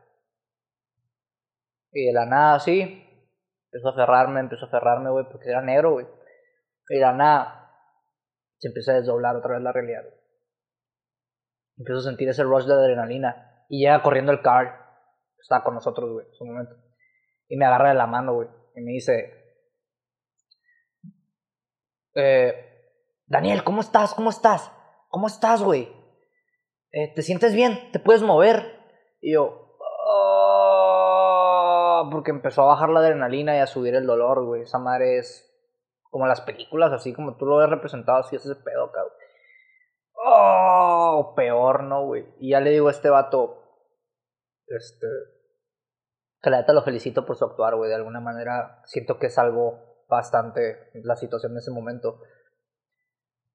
Y de la nada, así, empezó a aferrarme, empezó a aferrarme, güey, porque era negro, güey. Y de nada, se empieza a desdoblar otra vez la realidad, güey. Empiezo a sentir ese rush de adrenalina. Y llega corriendo el Carl. Estaba con nosotros, güey, en su momento. Y me agarra de la mano, güey. Y me dice... Eh, Daniel, ¿cómo estás? ¿Cómo estás? ¿Cómo estás, güey? Eh, ¿te sientes bien? ¿Te puedes mover? Y yo, oh", porque empezó a bajar la adrenalina y a subir el dolor, güey. Esa madre es como las películas, así como tú lo ves representado, así es ese pedo, cabrón. Oh, peor, ¿no, güey? Y ya le digo a este vato, este, que la neta lo felicito por su actuar, güey. De alguna manera siento que es bastante la situación en ese momento.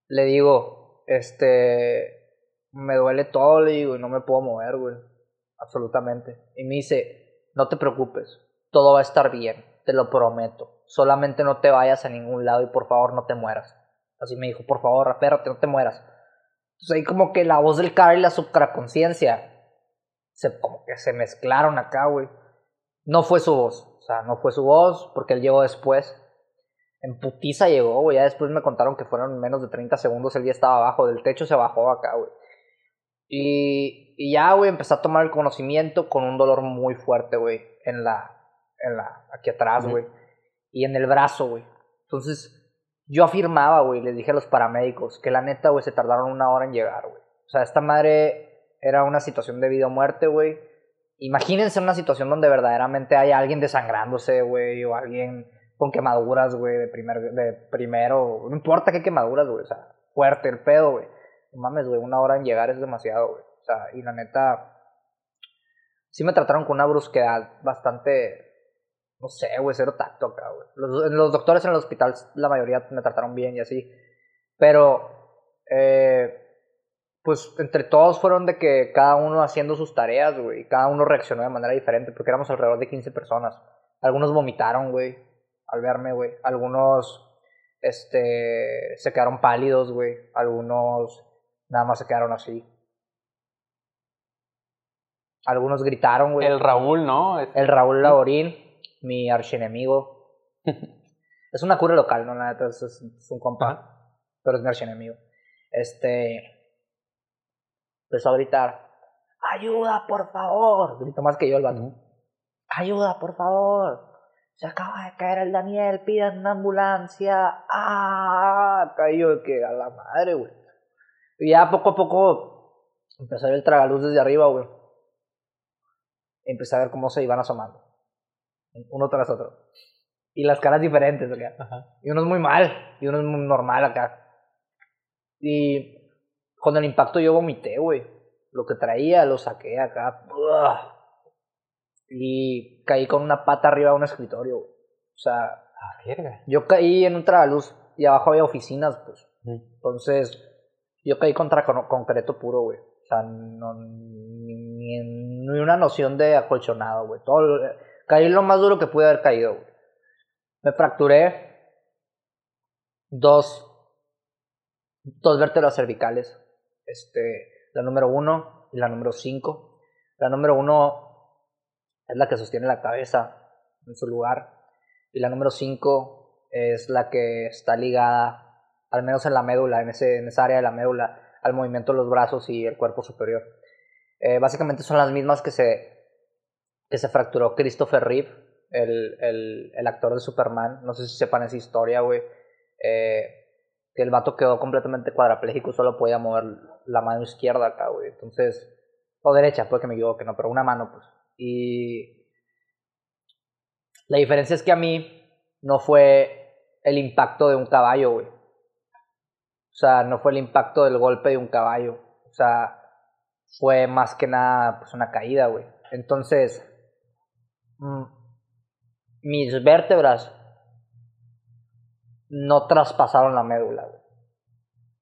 Le digo, este, me duele todo, le digo, y no me puedo mover, güey. Absolutamente. Y me dice, no te preocupes, todo va a estar bien, te lo prometo. Solamente no te vayas a ningún lado y por favor no te mueras. Así me dijo, por favor, apérrate, no te mueras. Entonces ahí como que la voz del cara y la supraconciencia se, como que se mezclaron acá, güey. No fue su voz, o sea, no fue su voz porque él llegó después. En putiza llegó, güey. Ya después me contaron que fueron menos de 30 segundos. El día estaba abajo del techo, se bajó acá, güey. Y, y ya, güey, empecé a tomar el conocimiento con un dolor muy fuerte, güey, en la, en la, aquí atrás, güey, y en el brazo, güey. Entonces, yo afirmaba, güey, les dije a los paramédicos que la neta, güey, se tardaron una hora en llegar, güey. O sea, esta madre era una situación de vida o muerte, güey. Imagínense una situación donde verdaderamente hay alguien desangrándose, güey, o alguien con quemaduras, güey, de, primer, de primero, no importa qué quemaduras, güey, o sea, fuerte el pedo, güey mames, güey, una hora en llegar es demasiado, güey. O sea, y la neta, sí me trataron con una brusquedad bastante, no sé, güey, cero tacto acá, güey. Los, los doctores en el hospital, la mayoría me trataron bien y así. Pero, eh, pues entre todos fueron de que cada uno haciendo sus tareas, güey. Cada uno reaccionó de manera diferente, porque éramos alrededor de 15 personas. Algunos vomitaron, güey, al verme, güey. Algunos, este, se quedaron pálidos, güey. Algunos Nada más se quedaron así. Algunos gritaron, güey. El Raúl, ¿no? El Raúl Laborín, mi archienemigo. es una cura local, ¿no? La neta, es, es un compa. Pero es mi archienemigo. Este. Empezó a gritar: ¡Ayuda, por favor! Grito más que yo el vato. ¡Ayuda, por favor! Se acaba de caer el Daniel, piden una ambulancia. ¡Ah! Cayó que a la madre, güey. Y ya poco a poco empezó a ver el tragaluz desde arriba, güey. Empecé a ver cómo se iban asomando. Uno tras otro. Y las caras diferentes, güey. Y uno es muy mal, y uno es muy normal acá. Y con el impacto yo vomité, güey. Lo que traía lo saqué acá. Y caí con una pata arriba de un escritorio, güey. O sea, ah, yo caí en un tragaluz y abajo había oficinas, pues. Entonces, yo caí contra concreto puro, güey. O sea, no, ni, ni, una noción de acolchonado, güey. Todo, caí lo más duro que pude haber caído, güey. Me fracturé dos, dos vértebras cervicales. Este, la número uno y la número cinco. La número uno es la que sostiene la cabeza en su lugar. Y la número cinco es la que está ligada al menos en la médula, en, ese, en esa área de la médula, al movimiento de los brazos y el cuerpo superior. Eh, básicamente son las mismas que se, que se fracturó Christopher Reeve, el, el, actor de Superman. No sé si sepan esa historia, güey. Eh, que el vato quedó completamente cuadraplégico, solo podía mover la mano izquierda acá, güey. Entonces, o derecha, puede que me equivoque, no, pero una mano, pues. Y la diferencia es que a mí no fue el impacto de un caballo, güey. O sea, no fue el impacto del golpe de un caballo. O sea, fue más que nada pues una caída, güey. Entonces, mm, mis vértebras no traspasaron la médula, güey.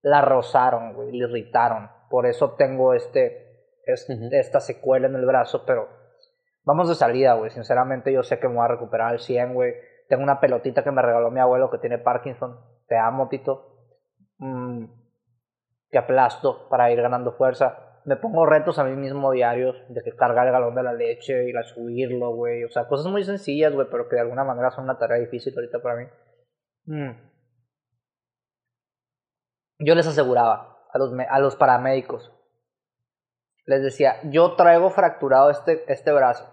La rozaron, güey, la irritaron. Por eso tengo este, esta secuela en el brazo, pero vamos de salida, güey. Sinceramente yo sé que me voy a recuperar al 100, güey. Tengo una pelotita que me regaló mi abuelo que tiene Parkinson. Te amo, Tito mmm, que aplasto para ir ganando fuerza. Me pongo retos a mí mismo diarios de que cargar el galón de la leche, ir a subirlo, güey. O sea, cosas muy sencillas, güey, pero que de alguna manera son una tarea difícil ahorita para mí. Mm. Yo les aseguraba a los, a los paramédicos, les decía, yo traigo fracturado este, este brazo.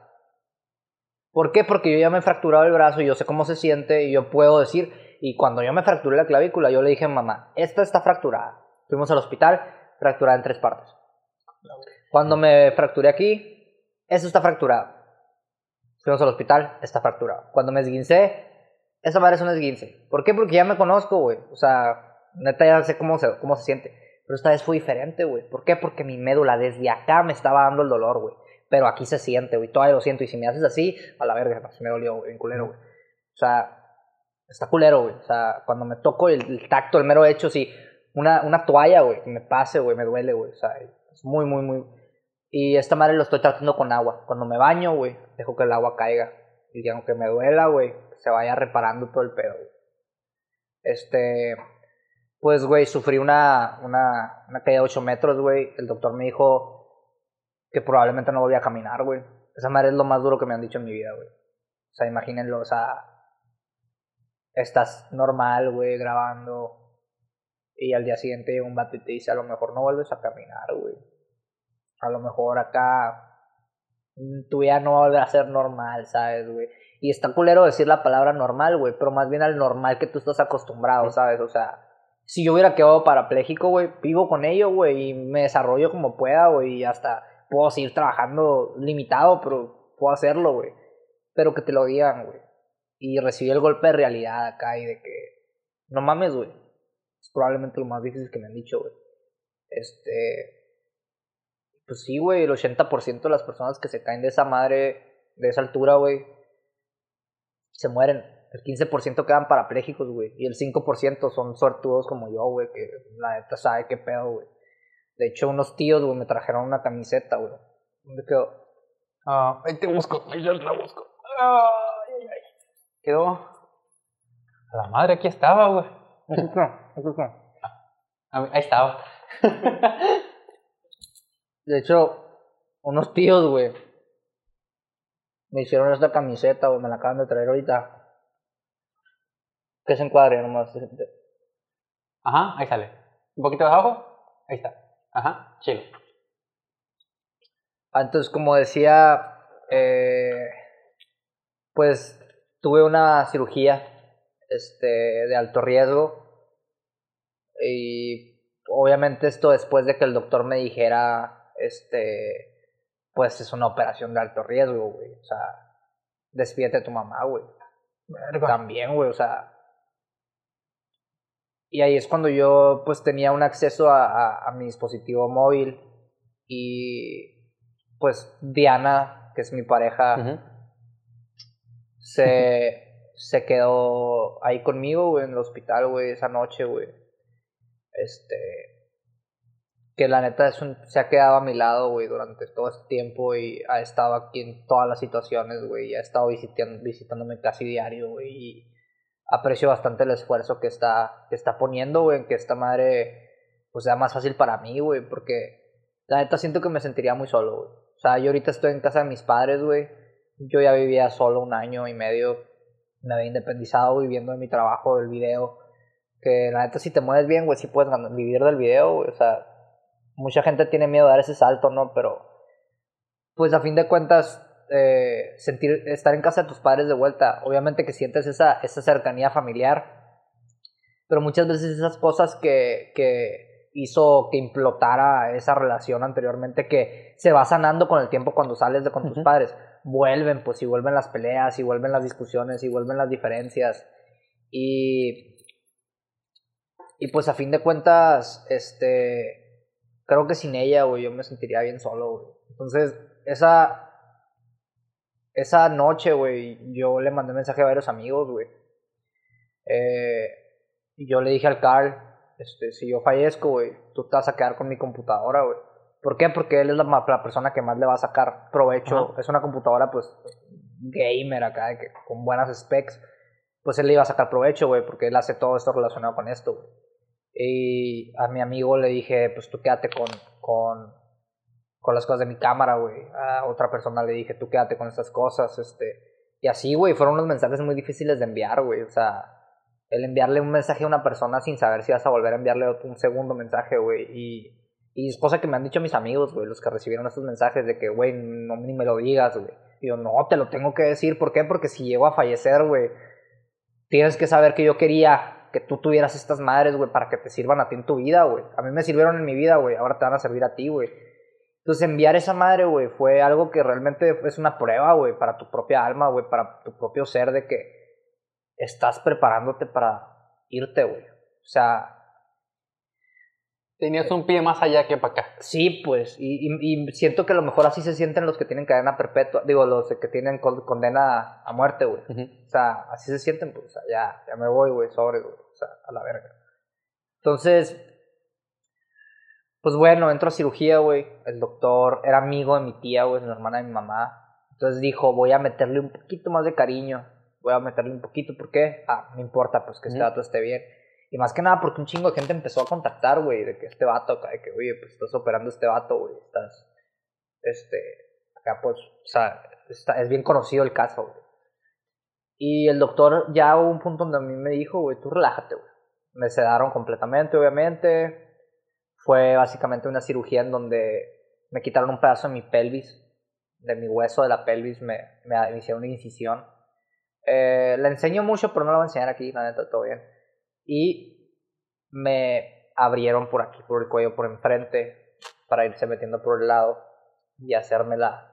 ¿Por qué? Porque yo ya me he fracturado el brazo y yo sé cómo se siente y yo puedo decir, y cuando yo me fracturé la clavícula, yo le dije a mamá, esta está fracturada. Fuimos al hospital, fracturada en tres partes. Cuando me fracturé aquí, eso está fracturado. Fuimos al hospital, está fracturado. Cuando me esguincé, esa madre es un esguince. ¿Por qué? Porque ya me conozco, güey. O sea, neta ya sé cómo se, cómo se siente. Pero esta vez fue diferente, güey. ¿Por qué? Porque mi médula desde acá me estaba dando el dolor, güey. Pero aquí se siente, güey. Todavía lo siento. Y si me haces así, a la verga, se me dolió, güey, en culero, güey. O sea, está culero, güey. O sea, cuando me toco el, tacto, el mero hecho, sí, una, una toalla, güey, que me pase, güey, me duele, güey. O sea, es muy, muy, muy. Y esta madre lo estoy tratando con agua. Cuando me baño, güey, dejo que el agua caiga. Y aunque me duela, güey, se vaya reparando todo el pedo, güey. Este. Pues, güey, sufrí una, una, una caída de 8 metros, güey. El doctor me dijo que probablemente no volvía a caminar, güey. Esa madre es lo más duro que me han dicho en mi vida, güey. O sea, imagínenlo, o sea, estás normal, güey, grabando. Y al día siguiente un y te dice, a lo mejor no vuelves a caminar, güey. A lo mejor acá mm, tu vida no va a volver a ser normal, ¿sabes, güey? Y está culero decir la palabra normal, güey, pero más bien al normal que tú estás acostumbrado, ¿sabes? O sea, si yo hubiera quedado parapléjico, güey, vivo con ello, güey, y me desarrollo como pueda, güey, y hasta puedo seguir trabajando limitado, pero puedo hacerlo, güey. Pero que te lo digan, güey y recibí el golpe de realidad acá y de que, no mames, güey. Es probablemente lo más difícil que me han dicho, güey. Este, pues sí, güey, el 80% de las personas que se caen de esa madre, de esa altura, güey, se mueren. El 15% quedan parapléjicos, güey. Y el 5% son suertudos como yo, güey, que la neta sabe qué pedo, güey. De hecho, unos tíos, güey, me trajeron una camiseta, güey. ¿Dónde quedó? Ah, ahí te busco, ahí la busco. Ah quedó. A la madre, aquí estaba, güey. Ahí estaba. De hecho, unos tíos, güey, me hicieron esta camiseta, güey, me la acaban de traer ahorita. Que se encuadre nomás. Ajá, ahí sale. Un poquito de abajo, ahí está. Ajá, chido. Entonces, como decía, eh, pues tuve una cirugía este, de alto riesgo y obviamente esto después de que el doctor me dijera, este, pues es una operación de alto riesgo, güey. O sea, despídete tu mamá, güey. También, güey, o sea. Y ahí es cuando yo, pues, tenía un acceso a, a, mi dispositivo móvil y, pues, Diana, que es mi pareja, se, se quedó ahí conmigo, güey, en el hospital, güey, esa noche, güey. Este, que la neta es se ha quedado a mi lado, güey, durante todo este tiempo y ha estado aquí en todas las situaciones, güey, ha estado visitando, visitándome casi diario, güey, y aprecio bastante el esfuerzo que está, que está poniendo, güey, en que esta madre, pues, sea más fácil para mí, güey, porque la neta siento que me sentiría muy solo, güey. O sea, yo ahorita estoy en casa de mis padres, güey, yo ya vivía solo un año y medio, me había independizado viviendo de mi trabajo, del video, que la neta si te mueves bien, güey, sí puedes vivir del video, güey, o sea mucha gente tiene miedo de dar ese salto, ¿no? Pero, pues a fin de cuentas, eh, sentir, estar en casa de tus padres de vuelta, obviamente que sientes esa, esa cercanía familiar, pero muchas veces esas cosas que, que hizo que implotara esa relación anteriormente, que se va sanando con el tiempo cuando sales de con tus padres, vuelven, pues, y vuelven las peleas, y vuelven las discusiones, y vuelven las diferencias, y... Y pues a fin de cuentas, este, creo que sin ella, güey, yo me sentiría bien solo, güey. Entonces, esa, esa noche, güey, yo le mandé mensaje a varios amigos, güey. Eh, y yo le dije al Carl, este, si yo fallezco, güey, tú te vas a quedar con mi computadora, güey. ¿Por qué? Porque él es la, la, persona que más le va a sacar provecho. Es una computadora, pues, gamer acá, que, con buenas specs. Pues él le iba a sacar provecho, güey, porque él hace todo esto relacionado con esto, güey. Y a mi amigo le dije, pues tú quédate con, con, con las cosas de mi cámara, güey. A otra persona le dije, tú quédate con estas cosas, este. Y así, güey, fueron unos mensajes muy difíciles de enviar, güey. O sea, el enviarle un mensaje a una persona sin saber si vas a volver a enviarle un segundo mensaje, güey. Y, y es cosa que me han dicho mis amigos, güey, los que recibieron esos mensajes de que, güey, no ni me lo digas, güey. Y yo, no, te lo tengo que decir. ¿Por qué? Porque si llego a fallecer, güey, tienes que saber que yo quería que tú tuvieras estas madres, güey, para que te sirvan a ti en tu vida, güey. A mí me sirvieron en mi vida, güey, ahora te van a servir a ti, güey. Entonces enviar esa madre, güey, fue algo que realmente es una prueba, güey, para tu propia alma, güey, para tu propio ser de que estás preparándote para irte, güey. O sea, Tenías un pie más allá que para acá. Sí, pues, y, y, siento que a lo mejor así se sienten los que tienen cadena perpetua, digo, los que tienen condena a muerte, güey. O sea, así se sienten, pues, o sea, ya, ya me voy, güey, sobre, güey, o sea, a la verga. Entonces, pues bueno, entro a cirugía, güey. El doctor era amigo de mi tía, güey, la hermana de mi mamá. Entonces dijo, voy a meterle un poquito más de cariño. Voy a meterle un poquito, ¿por qué? Ah, no importa, pues que este dato esté bien. Y más que nada porque un chingo de gente empezó a contactar, güey, de que este vato, de que, oye, pues estás operando este vato, güey, estás, este, acá pues, o sea, está, es bien conocido el caso, güey. Y el doctor ya hubo un punto donde a mí me dijo, güey, tú relájate, güey. Me sedaron completamente, obviamente. Fue básicamente una cirugía en donde me quitaron un pedazo de mi pelvis, de mi hueso de la pelvis, me, me hicieron una incisión. Eh, le enseño mucho, pero no lo voy a enseñar aquí, la neta, todo bien y me abrieron por aquí, por el cuello, por enfrente, para irse metiendo por el lado y hacerme la.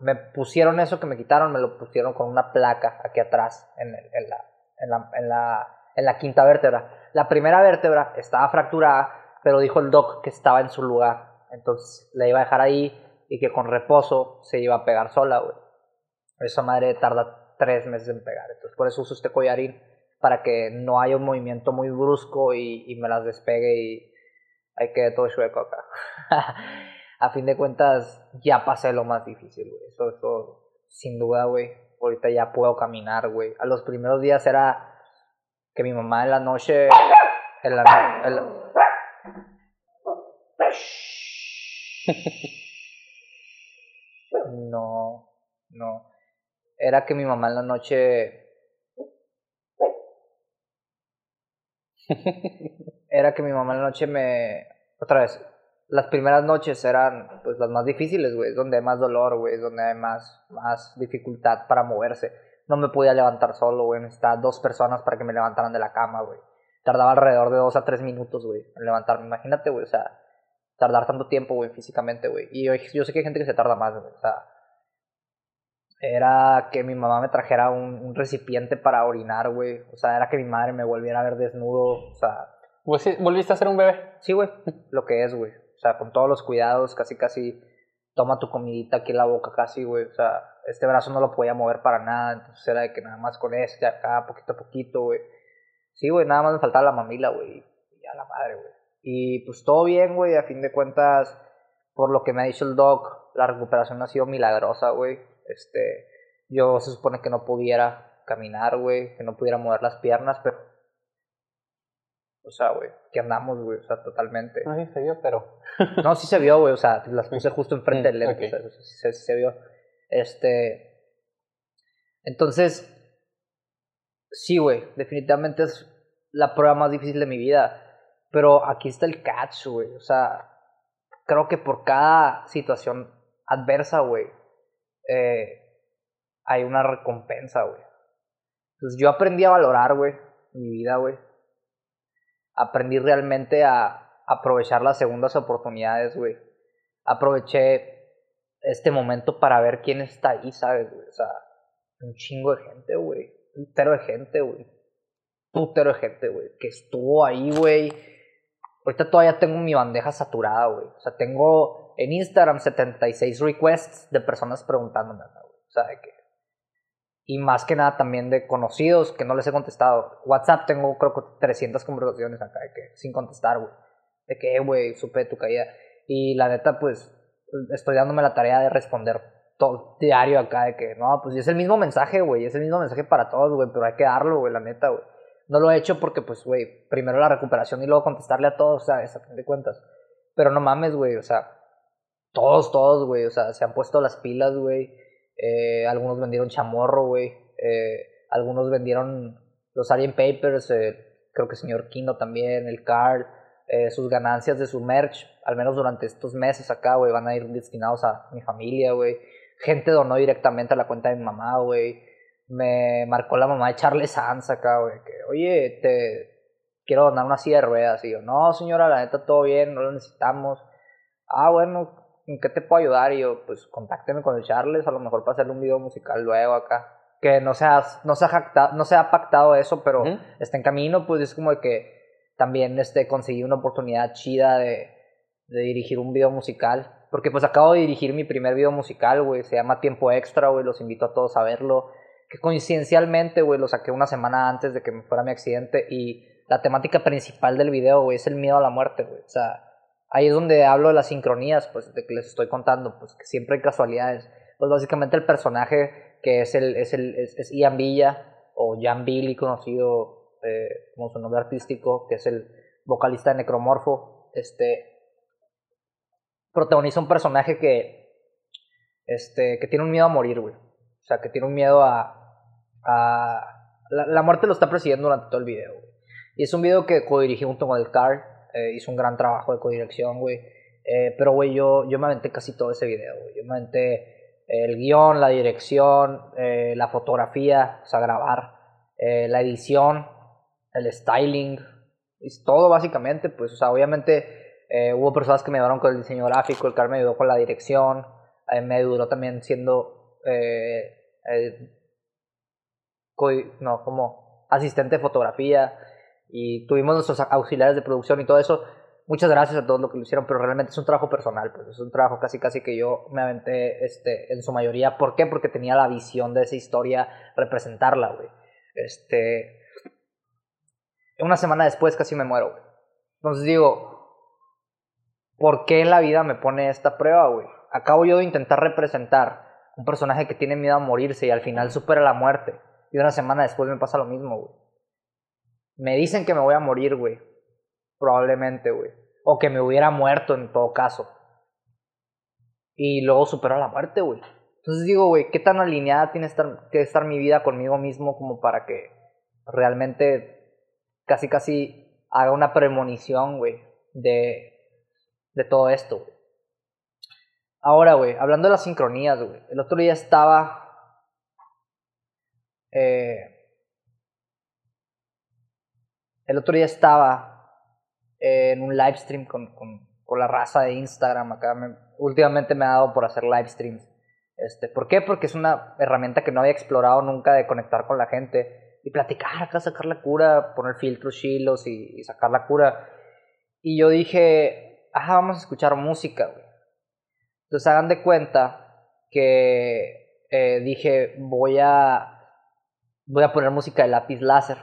Me pusieron eso que me quitaron, me lo pusieron con una placa aquí atrás, en, en, la, en, la, en, la, en la quinta vértebra. La primera vértebra estaba fracturada, pero dijo el doc que estaba en su lugar. Entonces la iba a dejar ahí y que con reposo se iba a pegar sola, güey. Esa madre tarda tres meses en pegar. Entonces por eso uso este collarín para que no haya un movimiento muy brusco y, me las despegue y hay que todo chueco acá. a fin de cuentas, ya pasé lo más difícil, güey. Eso, eso, sin duda, güey. Ahorita ya puedo caminar, güey. A los primeros días era que mi mamá en la noche. En la, No, no. Era que mi mamá en la noche... Era que mi mamá la noche me... Otra vez, las primeras noches eran pues las más difíciles, güey, donde hay más dolor, güey, donde hay más, más dificultad para moverse. No me podía levantar solo, güey, necesitaba dos personas para que me levantaran de la cama, güey. Tardaba alrededor de dos a tres minutos, güey, en levantarme. Imagínate, güey, o sea, tardar tanto tiempo, güey, físicamente, güey. Y yo, yo, sé que hay gente que se tarda más, güey, o sea, era que mi mamá me trajera un, un recipiente para orinar, güey. O sea, era que mi madre me volviera a ver desnudo, o sea... ¿Volviste a ser un bebé? Sí, güey, lo que es, güey. O sea, con todos los cuidados, casi, casi toma tu comidita aquí en la boca, casi, güey. O sea, este brazo no lo podía mover para nada, entonces era de que nada más con este acá, poquito a poquito, güey. Sí, güey, nada más me faltaba la mamila, güey. Y a la madre, güey. Y pues todo bien, güey, a fin de cuentas, por lo que me ha dicho el doc, la recuperación ha sido milagrosa, güey. Este, yo se supone que no pudiera caminar, güey, que no pudiera mover las piernas, pero o sea, güey, que andamos, güey, o sea, totalmente. No, sí se vio, pero... no, sí se vio, güey, o sea, las puse justo enfrente del lente, o sea, sí, se vio. Este... Entonces, sí, güey, definitivamente es la prueba más difícil de mi vida. Pero aquí está el catch, güey, o sea, creo que por cada situación adversa, güey, eh, hay una recompensa, güey. Entonces yo aprendí a valorar, güey, mi vida, güey aprendí realmente a aprovechar las segundas oportunidades, güey. Aproveché este momento para ver quién está ahí, ¿sabes, güey? O sea, un chingo de gente, güey. Putero de gente, güey. Putero de gente, güey. Que estuvo ahí, güey. Ahorita todavía tengo mi bandeja saturada, güey. O sea, tengo en Instagram 76 requests de personas preguntándome, güey. O sea, de que y más que nada también de conocidos que no les he contestado. WhatsApp tengo creo que 300 conversaciones acá de que sin contestar, güey. De que, güey, supe tu caída. Y la neta, pues, estoy dándome la tarea de responder todo diario acá de que, no, pues es el mismo mensaje, güey, es el mismo mensaje para todos, güey, pero hay que darlo, güey, la neta, güey. No lo he hecho porque, pues, güey, primero la recuperación y luego contestarle a todos, o sea, a fin de cuentas. Pero no mames, güey, o sea, todos, todos, güey, o sea, se han puesto las pilas, güey eh, algunos vendieron chamorro, güey. Eh, algunos vendieron los Alien Papers, eh, creo que el señor Kino también, el Carl. sus ganancias de su merch, al menos durante estos meses acá, güey, van a ir destinados a mi familia, güey. Gente donó directamente a la cuenta de mi mamá, güey. Me marcó la mamá de Charles Sanz acá, güey, que, oye, te quiero donar una silla de ruedas. Y yo, no, señora, la neta, todo bien, no lo necesitamos. Ah, bueno, ¿en qué te puedo ayudar? Y yo, pues contácteme con el Charles, a lo mejor para hacerle un video musical luego acá. Que no se ha, no se ha, no se ha pactado eso, pero está en camino, pues es como de que también este, conseguí una oportunidad chida de, de dirigir un video musical. Porque pues acabo de dirigir mi primer video musical, güey, se llama Tiempo Extra, güey, los invito a todos a verlo. Que coincidencialmente, güey, lo saqué una semana antes de que me fuera mi accidente y la temática principal del video, güey, es el miedo a la muerte, güey. O sea, ahí es donde hablo de las sincronías, pues, de que les estoy contando, pues, que siempre hay casualidades. Pues, básicamente el personaje que es el, es el, es, Ian Villa, o Jan Billy, conocido eh, como su nombre artístico, que es el vocalista de Necromorfo, este, protagoniza un personaje que, este, que tiene un miedo a morir, güey. O sea, que tiene un miedo a, a la, la, muerte lo está persiguiendo durante todo el video, güey. Y es un video que co-dirigí junto con el Car, eh, hizo un gran trabajo de codirección, güey. Eh, pero, güey, yo, yo me aventé casi todo ese video, güey. Yo me aventé el guion, la dirección, eh, la fotografía, o sea, grabar, la edición, el styling, todo básicamente, pues, o sea, obviamente hubo personas que me ayudaron con el diseño gráfico, el Carl me ayudó con la dirección, me ayudó también siendo, no, como asistente de fotografía, y tuvimos nuestros auxiliares de producción y todo eso. Muchas gracias a todos los que lo hicieron, pero realmente es un trabajo personal, pues es un trabajo casi casi que yo me aventé este, en su mayoría. ¿Por qué? Porque tenía la visión de esa historia, representarla, güey. Este, una semana después casi me muero, güey. Entonces digo, ¿por qué la vida me pone esta prueba, güey? Acabo yo de intentar representar un personaje que tiene miedo a morirse y al final supera la muerte. Y una semana después me pasa lo mismo, güey. Me dicen que me voy a morir, güey. Probablemente, güey. O que me hubiera muerto en todo caso. y luego supero la muerte, güey. Entonces digo, güey, ¿qué tan alineada tiene que estar mi vida conmigo mismo como para que realmente casi casi haga una premonición, güey, de, de todo esto, güey? Ahora, güey, hablando de las sincronías, güey, el otro día estaba... Eh, el otro día estaba en un live stream con la raza de Instagram. Acá me, últimamente me ha dado por hacer live streams. Este, ¿Por qué? Porque es una herramienta que no había explorado nunca de conectar con la gente y platicar acá, sacar la cura, poner filtros chilos y, sacar la cura. Y yo dije, ajá, vamos a escuchar música, güey. Entonces hagan de cuenta que eh, dije, voy a, voy a poner música de lápiz láser,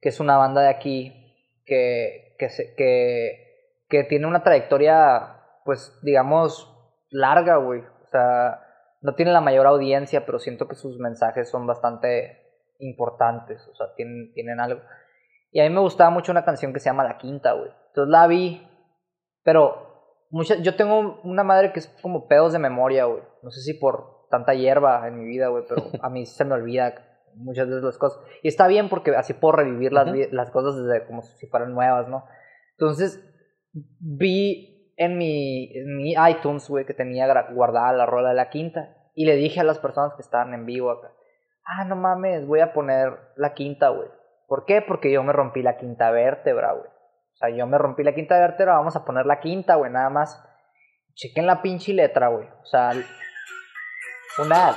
que es una banda de aquí que, que, que, que tiene una trayectoria, pues, digamos, larga, güey. O sea, no tiene la mayor audiencia, pero siento que sus mensajes son bastante importantes, o sea, tienen, tienen algo. Y a mí me gustaba mucho una canción que se llama La Quinta, güey. Entonces la vi, pero mucha, yo tengo una madre que es como pedos de memoria, güey. No sé si por tanta hierba en mi vida, güey, pero a mí se me olvida muchas veces las cosas. Y está bien porque así puedo revivir las, las cosas desde como si fueran nuevas, ¿no? Entonces vi en mi, en mi iTunes, güey, que tenía guardada la rola de la quinta. Y le dije a las personas que estaban en vivo acá, ah, no mames, voy a poner la quinta, güey. ¿Por qué? Porque yo me rompí la quinta vértebra, güey. O sea, yo me rompí la quinta vértebra, vamos a poner la quinta, güey, nada más. Chequen la pinche letra, güey. O sea, una...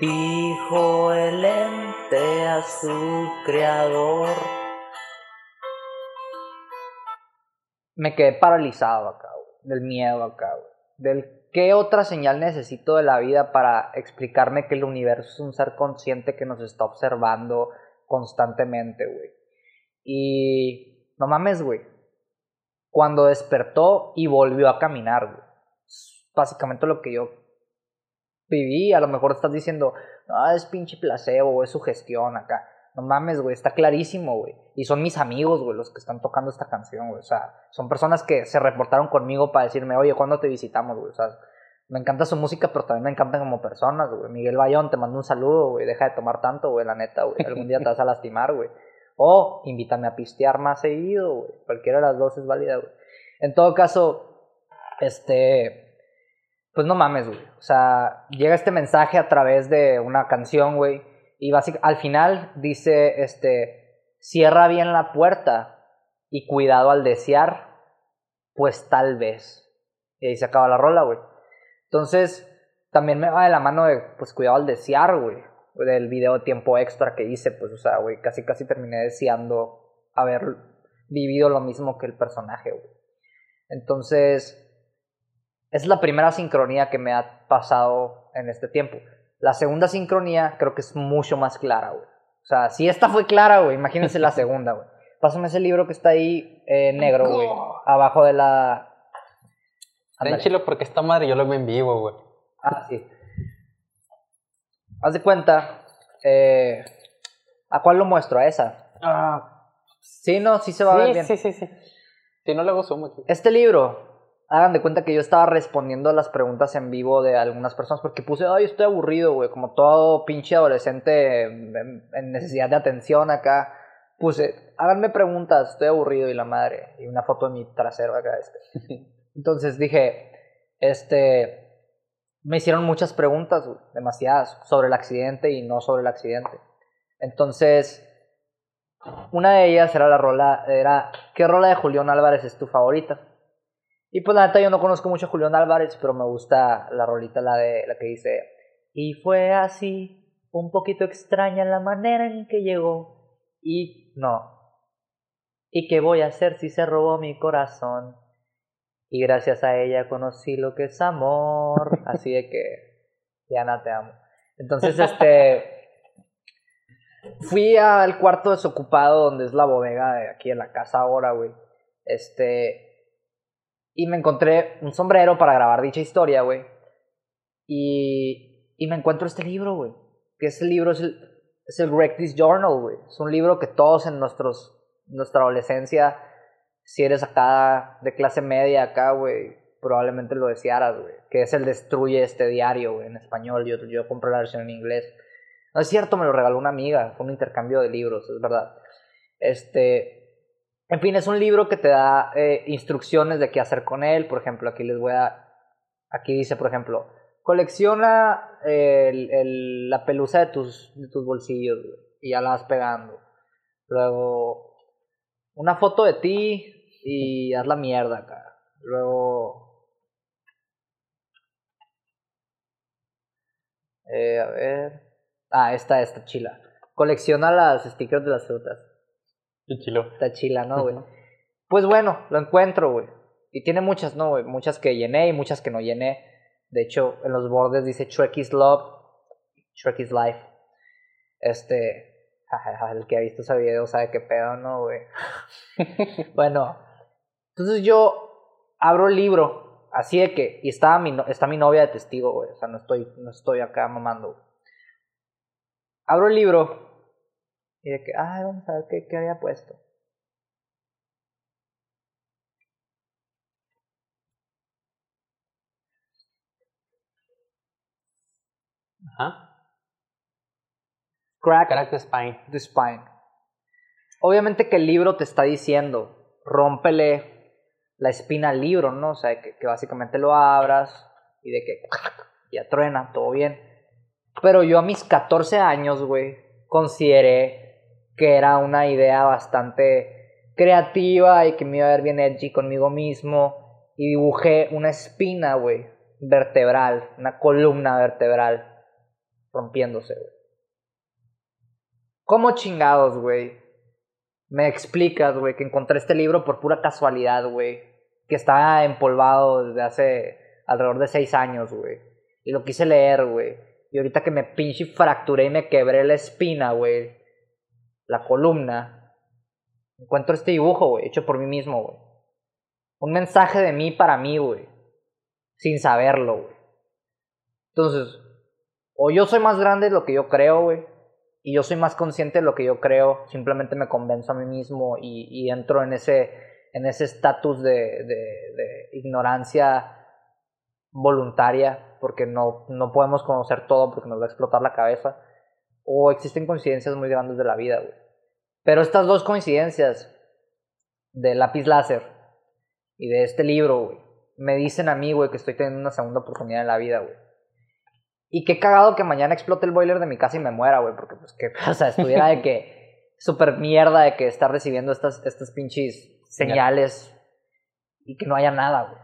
dijo el ente a su creador. Me quedé paralizado acá, del miedo acá, del qué otra señal necesito de la vida para explicarme que el universo es un ser consciente que nos está observando constantemente, güey. Y no mames, güey cuando despertó y volvió a caminar, güey. Básicamente lo que yo viví, a lo mejor estás diciendo, no, es pinche placebo, es sugestión acá. No mames, güey, está clarísimo, güey. Y son mis amigos, güey, los que están tocando esta canción, güey. O sea, son personas que se reportaron conmigo para decirme, oye, ¿cuándo te visitamos, güey? O sea, me encanta su música, pero también me encantan como personas, güey. Miguel Bayón, te mando un saludo, güey. Deja de tomar tanto, güey, la neta, güey. Algún día te vas a lastimar, güey. O invítame a pistear más seguido, güey. Cualquiera de las dos es válida, güey. En todo caso, este, pues no mames, güey. O sea, llega este mensaje a través de una canción, güey. Y básicamente, al final dice, este, cierra bien la puerta y cuidado al desear, pues tal vez. Y ahí se acaba la rola, güey. Entonces, también me va de la mano de, pues cuidado al desear, güey del video tiempo extra que hice, pues, o sea, güey, casi casi terminé deseando haber vivido lo mismo que el personaje, güey. Entonces, es la primera sincronía que me ha pasado en este tiempo. La segunda sincronía creo que es mucho más clara, güey. O sea, si esta fue clara, güey, imagínense la segunda, güey. Pásame ese libro que está ahí eh, negro, güey. Abajo de la... Chilo porque esta madre yo lo veo en vivo, güey. Ah, sí. Haz de cuenta, eh, ¿a cuál lo muestro? ¿A esa? Ah. Sí, no, sí se va a ver bien. Sí, sí, sí. Si no, luego sumo aquí. Este libro, hagan de cuenta que yo estaba respondiendo a las preguntas en vivo de algunas personas porque puse, ay, estoy aburrido, güey, como todo pinche adolescente en, necesidad de atención acá. Puse, háganme preguntas, estoy aburrido y la madre. Y una foto de mi trasero acá. Este. Entonces dije, este, me hicieron muchas preguntas, demasiadas, sobre el accidente y no sobre el accidente. Entonces, una de ellas era la rola, era, ¿qué rola de Julián Álvarez es tu favorita? Y pues la neta yo no conozco mucho a Julián Álvarez, pero me gusta la rolita, la de la que dice, y fue así, un poquito extraña la manera en que llegó, y no. ¿Y qué voy a hacer si se robó mi corazón? Y gracias a ella conocí lo que es amor. Así de que, Diana, te amo. Entonces, este. fui al cuarto desocupado donde es la bodega de aquí en la casa ahora, güey. Este. Y me encontré un sombrero para grabar dicha historia, güey. Y, y me encuentro este libro, güey. Que es el, es el Rectis Journal, güey. Es un libro que todos en nuestros, nuestra adolescencia, si eres acá de clase media acá, güey, probablemente lo desearas, güey. Que es el Destruye este diario, güey, en español. Yo, yo compré la versión en inglés. No es cierto, me lo regaló una amiga. Fue un intercambio de libros, es verdad. Este. En fin, es un libro que te da eh, instrucciones de qué hacer con él. Por ejemplo, aquí les voy a. Aquí dice, por ejemplo, colecciona el, el, la pelusa de tus, de tus bolsillos güey, y ya la vas pegando. Luego, una foto de ti y haz la mierda acá. Luego, eh, a ver. Ah, esta, esta chila. Colecciona las stickers de las frutas. Qué chilo. Está chila, ¿no, güey? pues bueno, lo encuentro, güey. Y tiene muchas, ¿no, güey? Muchas que llené y muchas que no llené. De hecho, en los bordes dice is Love, is Life. Este, el que ha visto ese video sabe qué pedo, ¿no, güey? bueno, entonces yo abro el libro, así de que, y está mi, está mi novia de testigo, güey, o sea, no estoy, no estoy acá mamando. Abro el libro y de que, ay, vamos a ver qué, qué había puesto. Ajá. Crack, Crack the spine. the spine. Obviamente que el libro te está diciendo, rómpele la espina al libro, ¿no? O sea, que, que básicamente lo abras y de que ya truena, todo bien. Pero yo a mis 14 años, güey, consideré que era una idea bastante creativa y que me iba a ver bien edgy conmigo mismo. Y dibujé una espina, güey, vertebral, una columna vertebral rompiéndose, güey. ¿Cómo chingados, güey? Me explicas, güey, que encontré este libro por pura casualidad, güey. Que está empolvado desde hace alrededor de seis años, güey. Y lo quise leer, güey. Y ahorita que me pinche fracturé y me quebré la espina, güey. La columna. Encuentro este dibujo, güey, hecho por mí mismo, güey. Un mensaje de mí para mí, güey. Sin saberlo, güey. Entonces, o yo soy más grande de lo que yo creo, güey. Y yo soy más consciente de lo que yo creo. Simplemente me convenzo a mí mismo y, entro en ese en ese estatus de, de, de, ignorancia voluntaria, porque no, no podemos conocer todo porque nos va a explotar la cabeza. O existen coincidencias muy grandes de la vida, güey. Pero estas dos coincidencias de lápiz láser y de este libro, güey, me dicen a mí, güey, que estoy teniendo una segunda oportunidad en la vida, güey. Y qué cagado que mañana explote el boiler de mi casa y me muera, güey, porque pues que, o sea, estuviera de que súper mierda de que estar recibiendo estas, estas pinches señales y que no haya nada, güey.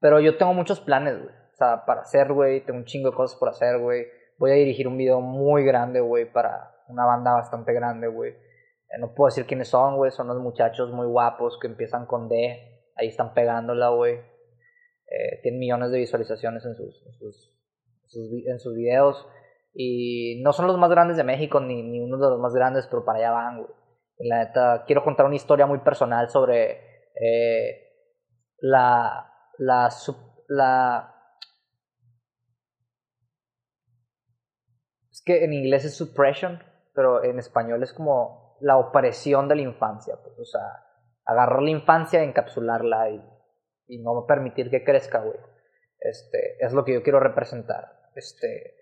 Pero yo tengo muchos planes, güey. O sea, para hacer, güey, tengo un chingo de cosas por hacer, güey. Voy a dirigir un video muy grande, güey, para una banda bastante grande, güey. Eh, no puedo decir quiénes son, güey. Son los muchachos muy guapos que empiezan con D. Ahí están pegándola, güey. Eh, tienen millones de visualizaciones en sus, en sus en sus videos. Y no son los más grandes de México, ni, ni uno de los más grandes, pero para allá van, güey. la neta, quiero contar una historia muy personal sobre eh, la, la, la... Es que en inglés es suppression, pero en español es como la opresión de la infancia. Pues, o sea, agarrar la infancia, encapsularla y, y no permitir que crezca, güey. Este, es lo que yo quiero representar. Este,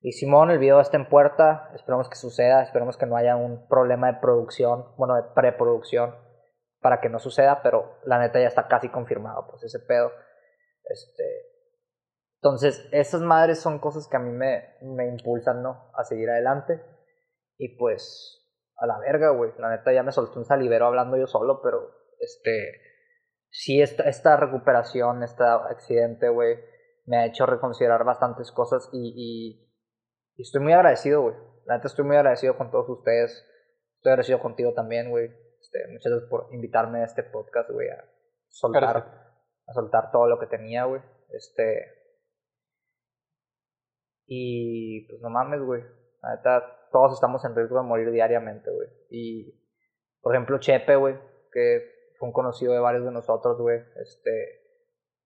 y Simón, el video está en puerta, esperemos que suceda, esperemos que no haya un problema de producción, bueno, de preproducción, para que no suceda, pero la neta ya está casi confirmado, pues ese pedo. Este, entonces, esas madres son cosas que a mí me, me impulsan, ¿no? A seguir adelante. Y pues, a la verga, güey. La neta ya me soltó un salivero hablando yo solo, pero este, sí, esta, esta recuperación, este accidente, güey, me ha hecho reconsiderar bastantes cosas y, y, y estoy muy agradecido, güey. La neta estoy muy agradecido con todos ustedes. Estoy agradecido contigo también, güey. Este, muchas gracias por invitarme a este podcast, güey, a soltar, a soltar todo lo que tenía, güey. Este. Y pues no mames, güey. La neta, todos estamos en riesgo de morir diariamente, güey. Y, por ejemplo, Chepe, güey, que fue un conocido de varios de nosotros, güey. Este.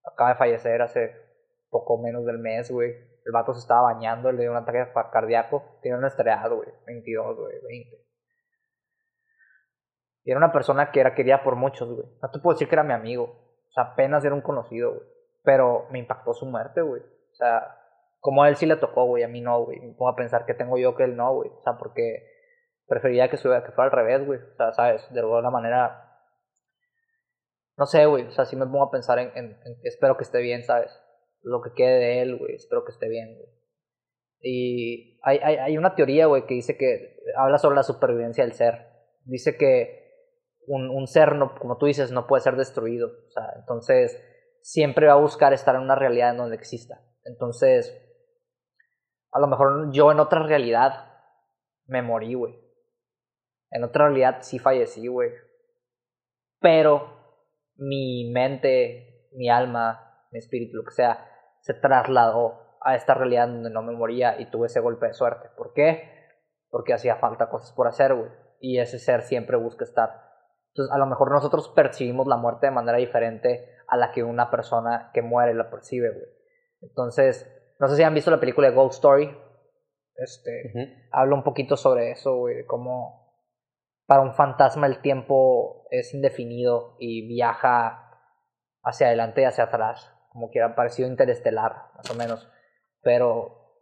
Acaba de fallecer hace poco menos del mes, güey. El vato se estaba bañando, le dio un ataque cardíaco. Tiene un estrellado, güey. 22, güey, 20. Y era una persona que era querida por muchos, güey. No te puedo decir que era mi amigo. O sea, apenas era un conocido, güey. Pero me impactó su muerte, güey. O sea, como a él sí le tocó, güey, a mí no, güey. Me pongo a pensar que tengo yo que él no, güey. O sea, porque preferiría que, fuera al revés, güey. O sea, ¿sabes? De alguna manera... No sé, güey. O sea, sí me pongo a pensar en, espero que esté bien, ¿sabes? Lo que quede de él, güey. Espero que esté bien, güey. Y hay, hay, hay una teoría, güey, que dice que habla sobre la supervivencia del ser. Dice que un, un ser, no, como tú dices, no puede ser destruido. O sea, entonces siempre va a buscar estar en una realidad en donde exista. Entonces, a lo mejor yo en otra realidad me morí, güey. En otra realidad sí fallecí, güey. Pero mi mente, mi alma, mi espíritu, lo que sea, se trasladó a esta realidad donde no me moría y tuve ese golpe de suerte. ¿Por qué? Porque hacía falta cosas por hacer, güey. Y ese ser siempre busca estar entonces, a lo mejor nosotros percibimos la muerte de manera diferente a la que una persona que muere la percibe, güey. Entonces, no sé si han visto la película de Ghost Story. Este, habla un poquito sobre eso, güey, cómo para un fantasma el tiempo es indefinido y viaja hacia adelante y hacia atrás, como quiera parecido interestelar, más o menos. Pero,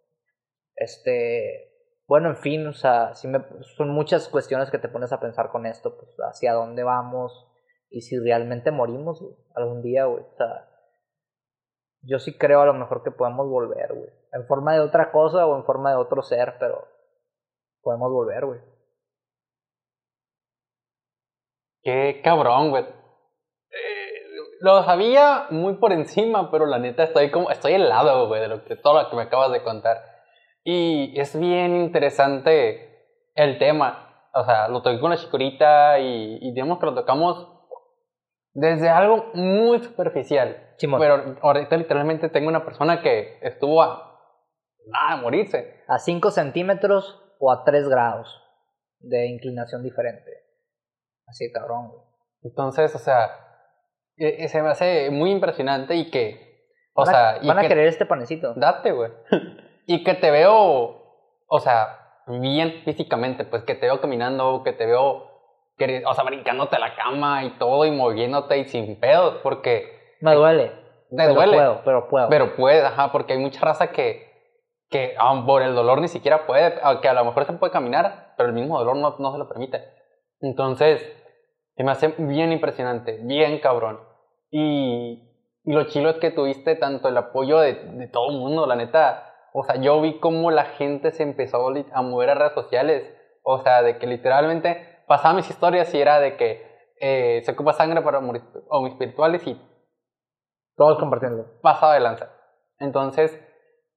este, bueno, en fin, o sea, sí me, son muchas cuestiones que te pones a pensar con esto, pues hacia dónde vamos y si realmente morimos algún día, güey. O sea, yo sí creo a lo mejor que podemos volver, güey. En forma de otra cosa o en forma de otro ser, pero podemos volver, güey. Qué cabrón, güey. Eh, lo sabía muy por encima, pero la neta estoy como, estoy helado, güey, de lo que, todo lo que me acabas de contar. Y es bien interesante el tema. O sea, lo toqué con la chicorita y, y digamos que lo tocamos desde algo muy superficial. Pero ahorita literalmente tengo una persona que estuvo a nada de morirse. A 5 centímetros o a 3 grados de inclinación diferente. Así cabrón, güey. Entonces, o sea, e, e, se me hace muy impresionante y que. O van sea. van a querer este panecito. Date, güey. y que te veo, o sea, bien físicamente, pues que te veo caminando, que te veo, o sea, brincándote a la cama y todo y moviéndote y sin pedos, porque... Me duele. Te pero duele. Puedo, pero puedo. Pero puede, ajá, porque hay mucha raza que, que por el dolor ni siquiera puede, que a lo mejor se puede caminar, pero el mismo dolor no, no se lo permite. Entonces, se me hace bien impresionante, bien cabrón. Y, y lo chilo es que tuviste tanto el apoyo de, de todo el mundo, la neta o sea, yo vi cómo la gente se empezó a mover a redes sociales. O sea, de que literalmente pasaba mis historias y era de que eh, se ocupa sangre para mis espirituales y... Todos compartiendo. Pasaba de lanza. Entonces,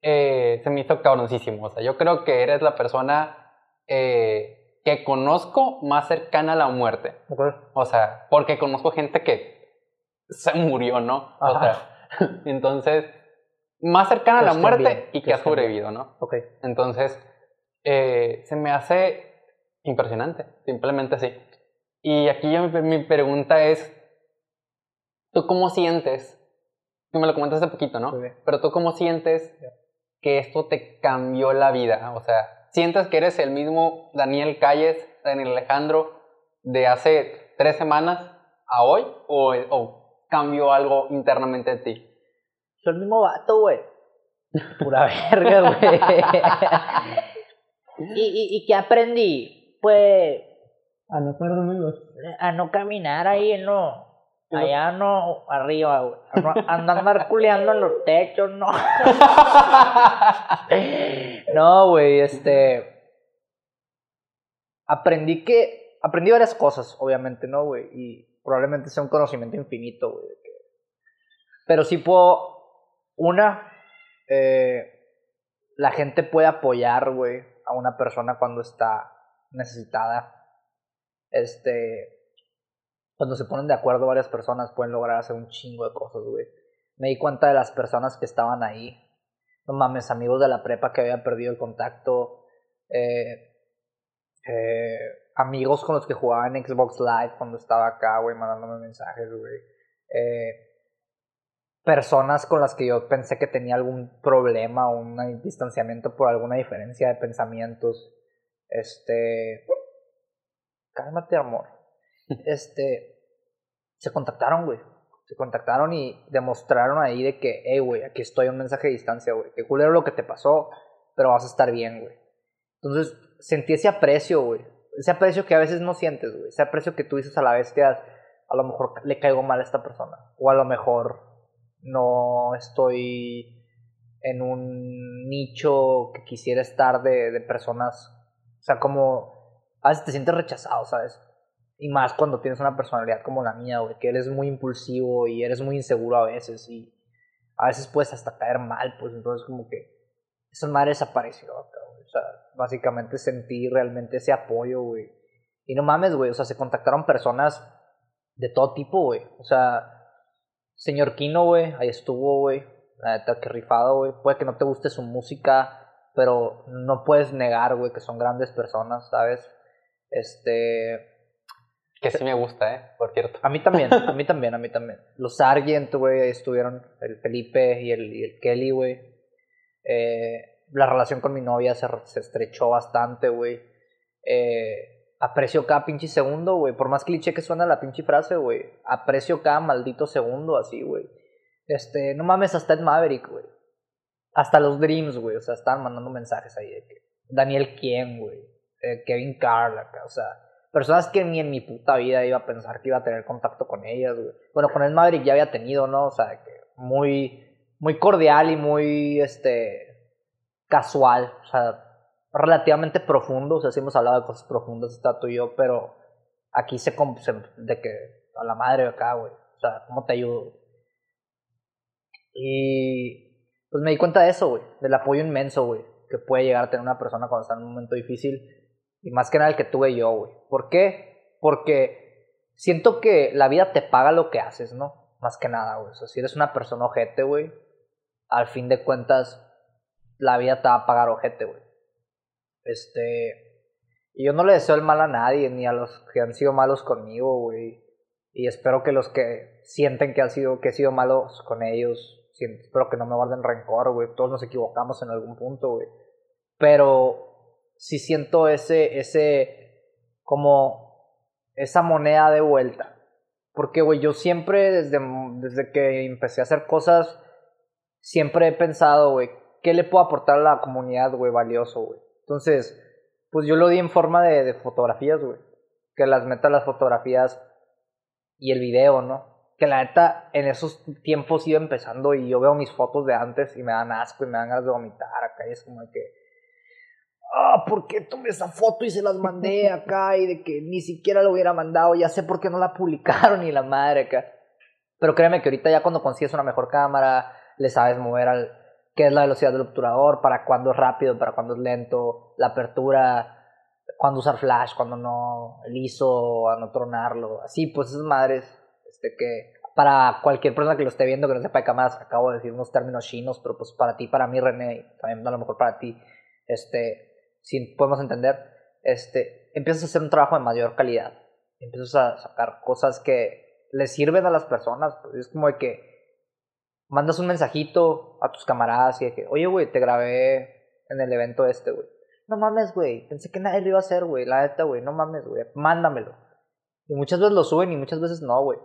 eh, se me hizo cabroncísimo. O sea, yo creo que eres la persona eh, que conozco más cercana a la muerte. O sea, porque conozco gente que se murió, ¿no? O sea, entonces más cercana a la muerte y que, ha sobrevivido, ¿no? Ok. Entonces, se me hace impresionante, simplemente así. Y aquí mi, pregunta es, ¿tú cómo sientes? Tú me lo comentaste hace poquito, ¿no? Pero tú cómo sientes que esto te cambió la vida? O sea, ¿sientes que eres el mismo Daniel Calles, Daniel Alejandro de hace tres semanas a hoy? ¿O, o cambió algo internamente en ti? Soy el mismo vato, güey. Pura verga, güey. ¿Y, y, ¿Y qué aprendí? Pues. A no. A no caminar ahí, no. Allá no, arriba, güey. andar marculeando en los techos, no. no, güey, este. Aprendí que. Aprendí varias cosas, obviamente, ¿no, güey? Y probablemente sea un conocimiento infinito, güey. Pero sí puedo una, eh, la gente puede apoyar, güey, a una persona cuando está necesitada. Este. cuando se ponen de acuerdo varias personas pueden lograr hacer un chingo de cosas, güey. Me di cuenta de las personas que estaban ahí. No mames, amigos de la prepa que había perdido el contacto. Eh, eh, amigos con los que jugaba en Xbox Live cuando estaba acá, güey, mandándome mensajes, güey. Eh, personas con las que yo pensé que tenía algún problema o un distanciamiento por alguna diferencia de pensamientos. Este. Cálmate, amor. Este. Se contactaron, güey. Se contactaron y demostraron ahí de que, hey, güey, aquí estoy un mensaje de distancia, güey. Que culero lo que te pasó, pero vas a estar bien, güey. Entonces, sentí ese aprecio, güey. Ese aprecio que a veces no sientes, güey. Ese aprecio que tú dices a la vez que a lo mejor le caigo mal a esta persona. O a lo mejor no estoy en un nicho que quisiera estar de, de personas. O sea, como a veces te sientes rechazado, ¿sabes? Y más cuando tienes una personalidad como la mía, güey, que eres muy impulsivo y eres muy inseguro a veces y a veces puedes hasta caer mal, pues entonces como que esa madre desapareció güey. O sea, básicamente sentí realmente ese apoyo, güey. Y no mames, güey, o sea, se contactaron personas de todo tipo, güey. O sea, señor Kino, güey, ahí estuvo, güey. La neta, que rifado, güey. Puede que no te guste su música, pero no puedes negar, güey, que son grandes personas, ¿sabes? Este... Que sí me gusta, ¿eh? Por cierto. A mí también, a mí también, a mí también. Los Sargent, güey, ahí estuvieron. El Felipe y el, y el Kelly, güey. Eh, la relación con mi novia se, se estrechó bastante, güey. Eh, aprecio cada pinche segundo, güey. Por más cliché que suena la pinche frase, güey. Aprecio cada maldito segundo así, güey. Este, no mames, hasta Ed Maverick, güey. Hasta los Dreams, güey. O sea, estaban mandando mensajes ahí de que. Daniel Quién, güey. Eh, Kevin Carl o sea. Personas que ni en mi puta vida iba a pensar que iba a tener contacto con ellas, güey. Bueno, con Ed Maverick ya había tenido, ¿no? O sea, que muy muy cordial y muy este casual, o sea, relativamente profundo, o sea, sí hemos hablado de cosas profundas, está tú y yo, pero aquí se, de que a la madre acá, güey, o sea, ¿cómo te ayudo? Y pues me di cuenta de eso, güey, del apoyo inmenso, güey, que puede llegar a tener una persona cuando está en un momento difícil, y más que nada el que tuve yo, güey. ¿Por qué? Porque siento que la vida te paga lo que haces, ¿no? Más que nada, güey. O sea, si eres una persona ojete, güey, al fin de cuentas, la vida te va a pagar ojete, güey. Este. Y yo no le deseo el mal a nadie, ni a los que han sido malos conmigo, güey. Y espero que los que sienten que, han sido, que he sido malos con ellos, espero que no me guarden rencor, güey. Todos nos equivocamos en algún punto, güey. Pero sí siento ese, ese, como, esa moneda de vuelta. Porque, güey, yo siempre, desde, desde que empecé a hacer cosas siempre he pensado, güey, ¿qué le puedo aportar a la comunidad, güey, valioso, güey? Entonces, pues yo lo di en forma de, de fotografías, güey. Que las meta las fotografías y el video, ¿no? Que la neta, en esos tiempos iba empezando y yo veo mis fotos de antes y me dan asco y me dan ganas de vomitar acá. Y es como de que, ah, ¿por qué tomé esa foto y se las mandé acá? Y de que ni siquiera lo hubiera mandado, ya sé por qué no la publicaron ni la madre acá. Pero créeme que ahorita ya cuando consigues una mejor cámara, le sabes mover al qué es la velocidad del obturador, para cuándo es rápido, para cuándo es lento, la apertura, cuándo usar flash, cuándo no, el ISO, a no tronarlo, así, pues esas madres, este que para cualquier persona que lo esté viendo que no sepa de cámaras, acabo de decir unos términos chinos, pero pues para ti, para mí, René, también a lo mejor para ti, este, si podemos entender, este, empiezas a hacer un trabajo de mayor calidad, empiezas a sacar cosas que le sirven a las personas, pues es como de que mandas un mensajito a tus camaradas y de que, oye, güey, te grabé en el evento este, güey. No mames, güey, pensé que nadie lo iba a hacer, güey, la neta, güey, no mames, güey, mándamelo. Y muchas veces lo suben y muchas veces no, güey.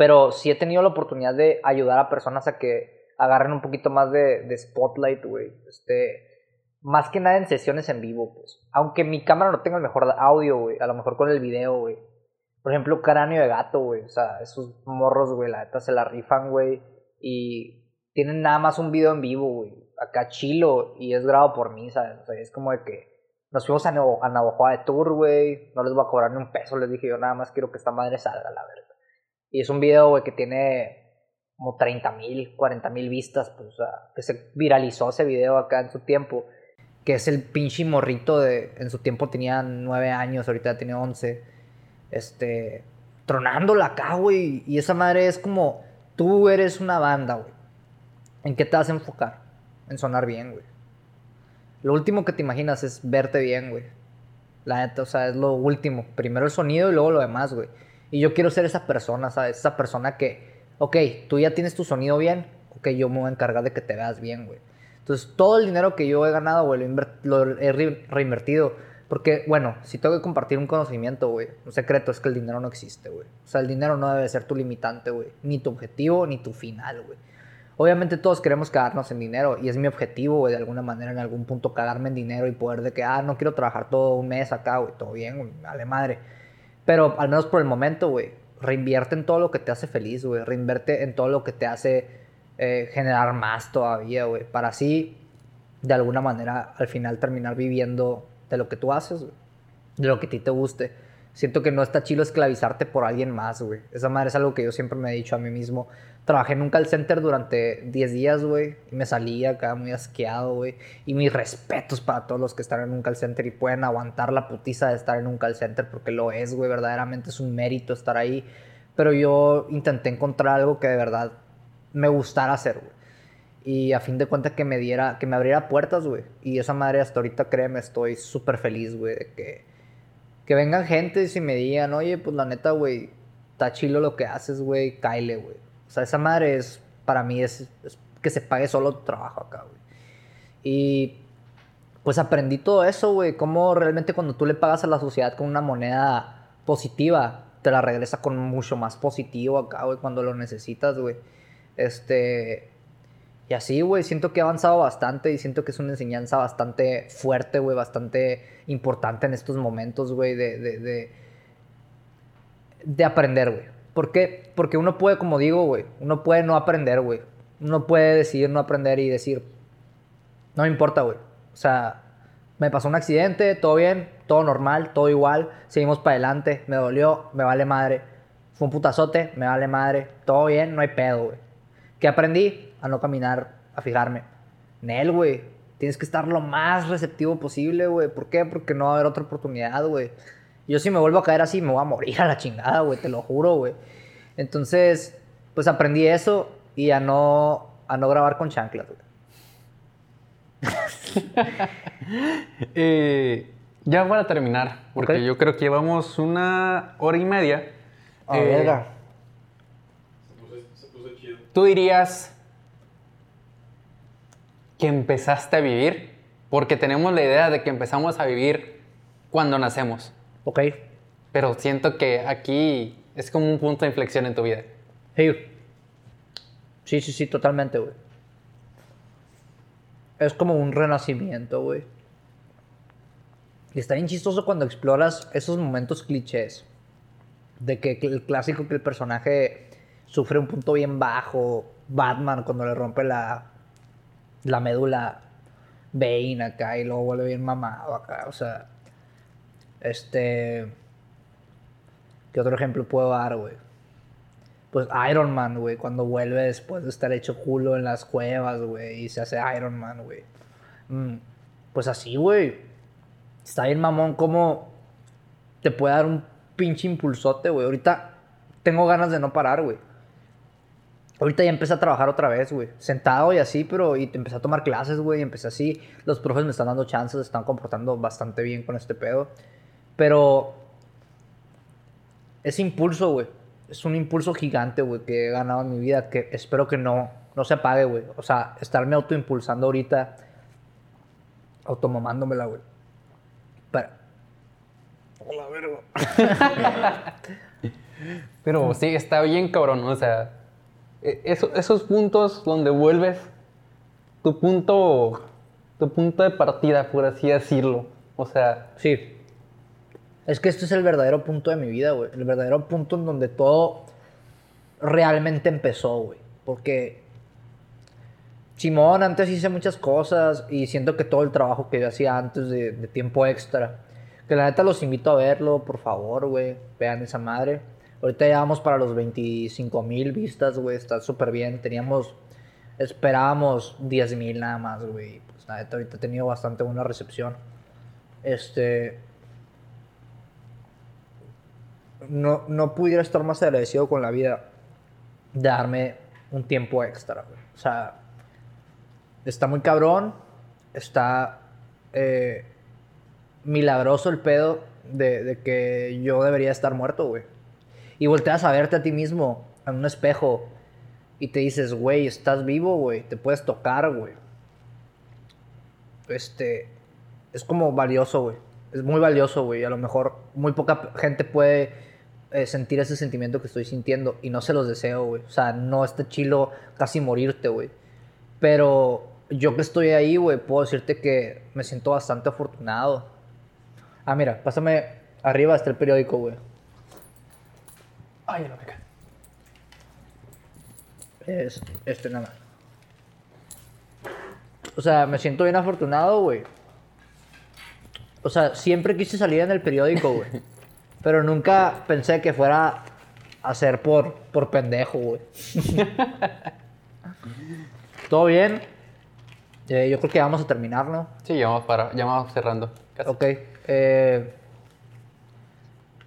Pero sí he tenido la oportunidad de ayudar a personas a que agarren un poquito más de, spotlight, güey. Este, más que nada en sesiones en vivo, pues. Aunque mi cámara no tenga el mejor audio, güey, a lo mejor con el video, güey. Por ejemplo, Cráneo de Gato, güey. O sea, esos morros, güey, la neta se la rifan, güey y tienen nada más un video en vivo, güey, acá chilo, y es grabado por mí, ¿sabes? O sea, es como de que nos fuimos a, a Navajoa de tour, güey, no les voy a cobrar ni un peso, les dije yo nada más quiero que esta madre salga, la verdad. Y es un video, güey, que tiene como 30 mil, 40 mil vistas, pues, o sea, que se viralizó ese video acá en su tiempo, que es el pinche morrito de, en su tiempo tenía 9 años, ahorita tiene 11, este, tronándola acá, güey. Y esa madre es como, tú eres una banda, güey. ¿En qué te vas a enfocar? En sonar bien, güey. Lo último que te imaginas es verte bien, güey. La neta, o sea, es lo último. Primero el sonido y luego lo demás, güey. Y yo quiero ser esa persona, ¿sabes? Esa persona que, ok, tú ya tienes tu sonido bien, ok, yo me voy a encargar de que te veas bien, güey. Entonces, todo el dinero que yo he ganado, güey, lo, he reinvertido. Porque, bueno, si tengo que compartir un conocimiento, güey, un secreto es que el dinero no existe, güey. O sea, el dinero no debe ser tu limitante, güey. Ni tu objetivo, ni tu final, güey. Obviamente todos queremos quedarnos en dinero y es mi objetivo, güey, de alguna manera en algún punto cagarme en dinero y poder de que, ah, no quiero trabajar todo un mes acá, güey, todo bien, güey, vale madre. Pero al menos por el momento, güey, reinvierte en todo lo que te hace feliz, güey, reinvierte en todo lo que te hace eh, generar más todavía, güey, para así, de alguna manera, al final terminar viviendo de lo que tú haces, de lo que a ti te guste. Siento que no está chido esclavizarte por alguien más, güey. Esa madre es algo que yo siempre me he dicho a mí mismo. Trabajé en un call center durante 10 días, güey. Y me salía acá muy asqueado, güey. Y mis respetos para todos los que están en un call center y pueden aguantar la putiza de estar en un call center porque lo es, güey. Verdaderamente es un mérito estar ahí. Pero yo intenté encontrar algo que de verdad me gustara hacer, güey. Y a fin de cuentas que me diera, que me abriera puertas, güey. Y esa madre hasta ahorita, créeme, estoy súper feliz, güey, de que que vengan gente y me digan, oye, pues la neta, güey, está chilo lo que haces, güey, caile, güey. O sea, esa madre es, para mí, es, que se pague solo tu trabajo acá, güey. Y pues aprendí todo eso, güey, cómo realmente cuando tú le pagas a la sociedad con una moneda positiva, te la regresa con mucho más positivo acá, güey, cuando lo necesitas, güey. Este, y así, güey, siento que he avanzado bastante y siento que es una enseñanza bastante fuerte, güey, bastante importante en estos momentos, güey, de, de, de, aprender, güey. ¿Por qué? Porque uno puede, como digo, güey, uno puede no aprender, güey. Uno puede decidir no aprender y decir, no me importa, güey. O sea, me pasó un accidente, todo bien, todo normal, todo igual, seguimos para adelante, me dolió, me vale madre. Fue un putazote, me vale madre, todo bien, no hay pedo, güey. ¿Qué aprendí? a no caminar, a fijarme. Nel, güey, tienes que estar lo más receptivo posible, güey. ¿Por qué? Porque no va a haber otra oportunidad, güey. Yo si me vuelvo a caer así, me voy a morir a la chingada, güey, te lo juro, güey. Entonces, pues aprendí eso y a no, a no grabar con chanclas, güey. eh, ya para terminar, porque yo creo que llevamos una hora y media. A eh, Se puso, se chido. Tú dirías que empezaste a vivir, porque tenemos la idea de que empezamos a vivir cuando nacemos. Ok. Pero siento que aquí es como un punto de inflexión en tu vida. Sí, sí, sí, sí totalmente, güey. Es como un renacimiento, güey. Y está bien chistoso cuando exploras esos momentos clichés. De que el clásico que el personaje sufre un punto bien bajo. Batman cuando le rompe la, la médula Bane acá y luego vuelve bien mamado acá. O sea, este. ¿Qué otro ejemplo puedo dar, güey? Pues Iron Man, güey, cuando vuelve después de estar hecho culo en las cuevas, güey, y se hace Iron Man, güey. Mm, pues así, güey. Está bien mamón como te puede dar un pinche impulsote, güey. Ahorita tengo ganas de no parar, güey. Ahorita ya empecé a trabajar otra vez, güey. Sentado y así, pero y empecé a tomar clases, güey. Empecé así. Los profes me están dando chances, están comportando bastante bien con este pedo. Pero ese impulso, güey. Es un impulso gigante, güey, que he ganado en mi vida. Que espero que no, no se apague, güey. O sea, estarme autoimpulsando ahorita. Automamándomela, güey. Para. Hola, verga. pero sí, está bien, cabrón. O sea e, esos puntos donde vuelves tu punto, tu punto de partida, por así decirlo. O sea. Sí. Es que este es el verdadero punto de mi vida, güey. El verdadero punto en donde todo realmente empezó, güey. Porque Simón, antes hice muchas cosas y siento que todo el trabajo que yo hacía antes de, tiempo extra, que la neta los invito a verlo, por favor, güey. Vean esa madre. Ahorita ya vamos para los 25 mil vistas, güey. Está súper bien. Teníamos, esperábamos 10 mil nada más, güey. Pues nada, ahorita ha tenido bastante buena recepción. Este. No, no pudiera estar más agradecido con la vida de darme un tiempo extra, güey. O sea, está muy cabrón, está eh, milagroso el pedo de, de, que yo debería estar muerto, güey. Y volteas a verte a ti mismo en un espejo y te dices, güey, estás vivo, güey, te puedes tocar, güey. Este, es como valioso, güey. Es muy valioso, güey. A lo mejor muy poca gente puede eh, sentir ese sentimiento que estoy sintiendo y no se los deseo, güey. O sea, no está chilo casi morirte, güey. Pero yo que estoy ahí, güey, puedo decirte que me siento bastante afortunado. Ah, mira, pásame arriba está el periódico, güey. Ay, lo que Es este nada más. O sea, me siento bien afortunado, güey. O sea, siempre quise salir en el periódico, güey. pero nunca pensé que fuera a ser por, por pendejo, güey. ¿Todo bien? Eh, yo creo que vamos a terminar, ¿no? Sí, ya vamos, para, ya vamos cerrando. Ok. Eh,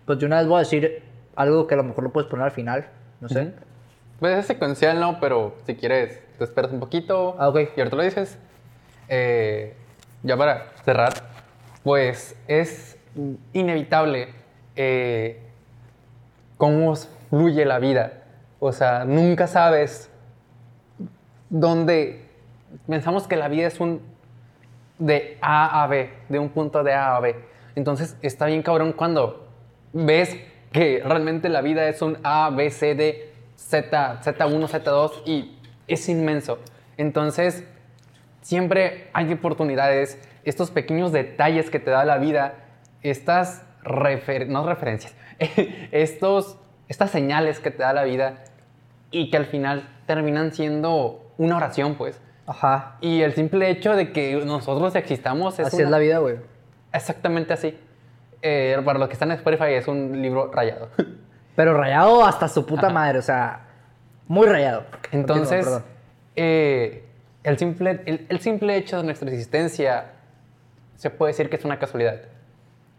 pues de una vez voy a decir algo que a lo mejor lo puedes poner al final. No sé. Pues es secuencial, ¿no? Pero si quieres, te esperas un poquito. Ah, ok. Y ahorita lo dices. Eh, ya para cerrar, pues es inevitable eh, cómo fluye la vida. O sea, nunca sabes dónde... Pensamos que la vida es un de A a B, de un punto de A a B. Entonces está bien cabrón cuando ves que realmente la vida es un A, B, C, D, Z, Z1, Z2 y es inmenso. Entonces, siempre hay oportunidades, estos pequeños detalles que te da la vida, estas no referencias, estos, estas señales que te da la vida y que al final terminan siendo una oración, pues. Ajá. Y el simple hecho de que nosotros existamos es Así es la vida, güey. Exactamente así. Eh, para los que están en Spotify es un libro rayado. Pero rayado hasta su puta madre, o sea, muy rayado. Entonces, eh, el, simple, el, simple hecho de nuestra existencia se puede decir que es una casualidad.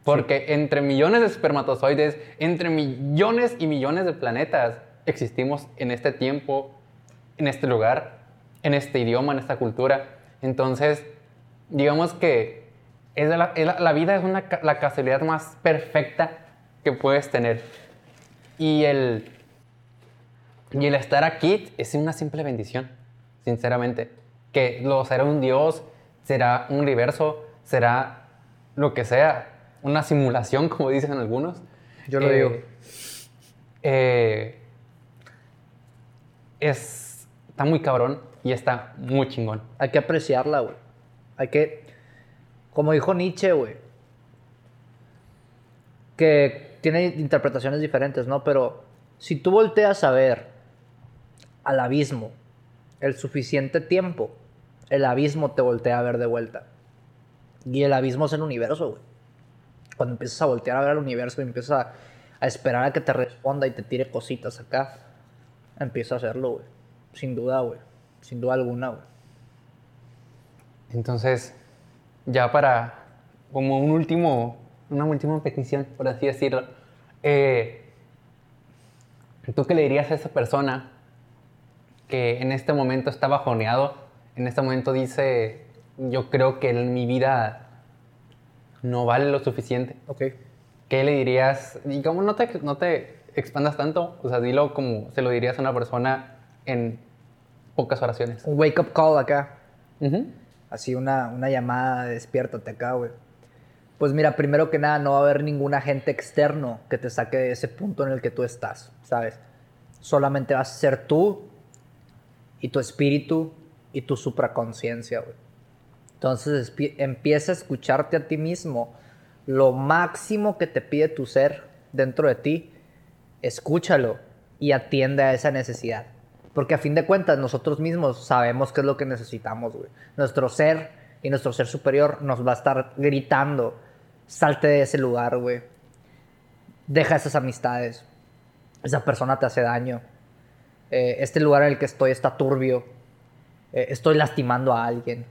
Porque entre millones de espermatozoides, entre millones y millones de planetas, existimos en este tiempo, en este lugar, en este idioma, en esta cultura. Entonces, digamos que es la, la, vida es una, la casualidad más perfecta que puedes tener. Y el, y el estar aquí es una simple bendición, sinceramente. Que lo será un Dios, será un universo, será lo que sea, una simulación, como dicen algunos. Yo lo digo. Eh, eh, es, está muy cabrón y está muy chingón. Hay que apreciarla, güey. Hay que, como dijo Nietzsche, güey, que tiene interpretaciones diferentes, ¿no? Pero si tú volteas a ver al abismo el suficiente tiempo, el abismo te voltea a ver de vuelta. Y el abismo es el universo, güey cuando empiezas a voltear a ver al universo y empiezas a, esperar a que te responda y te tire cositas acá, empieza a hacerlo, güey. Sin duda, güey. Sin duda alguna, güey. Entonces, ya para, como un último, una última petición, por así decirlo, eh, ¿tú qué le dirías a esa persona que en este momento está bajoneado? En este momento dice, yo creo que en mi vida no vale lo suficiente. Ok. ¿Qué le dirías? Y como no te, no te expandas tanto, o sea, dilo como se lo dirías a una persona en pocas oraciones. Un wake up call acá. Así una, una llamada de despiértate acá, güey. Pues mira, primero que nada, no va a haber ningún agente externo que te saque de ese punto en el que tú estás, ¿sabes? Solamente vas a ser tú y tu espíritu y tu supraconciencia, güey. Entonces empieza a escucharte a ti mismo. Lo máximo que te pide tu ser dentro de ti, escúchalo y atiende a esa necesidad. Porque a fin de cuentas nosotros mismos sabemos qué es lo que necesitamos, güey. Nuestro ser y nuestro ser superior nos va a estar gritando, salte de ese lugar, güey. Deja esas amistades. Esa persona te hace daño. Eh, este lugar en el que estoy está turbio. Eh, estoy lastimando a alguien.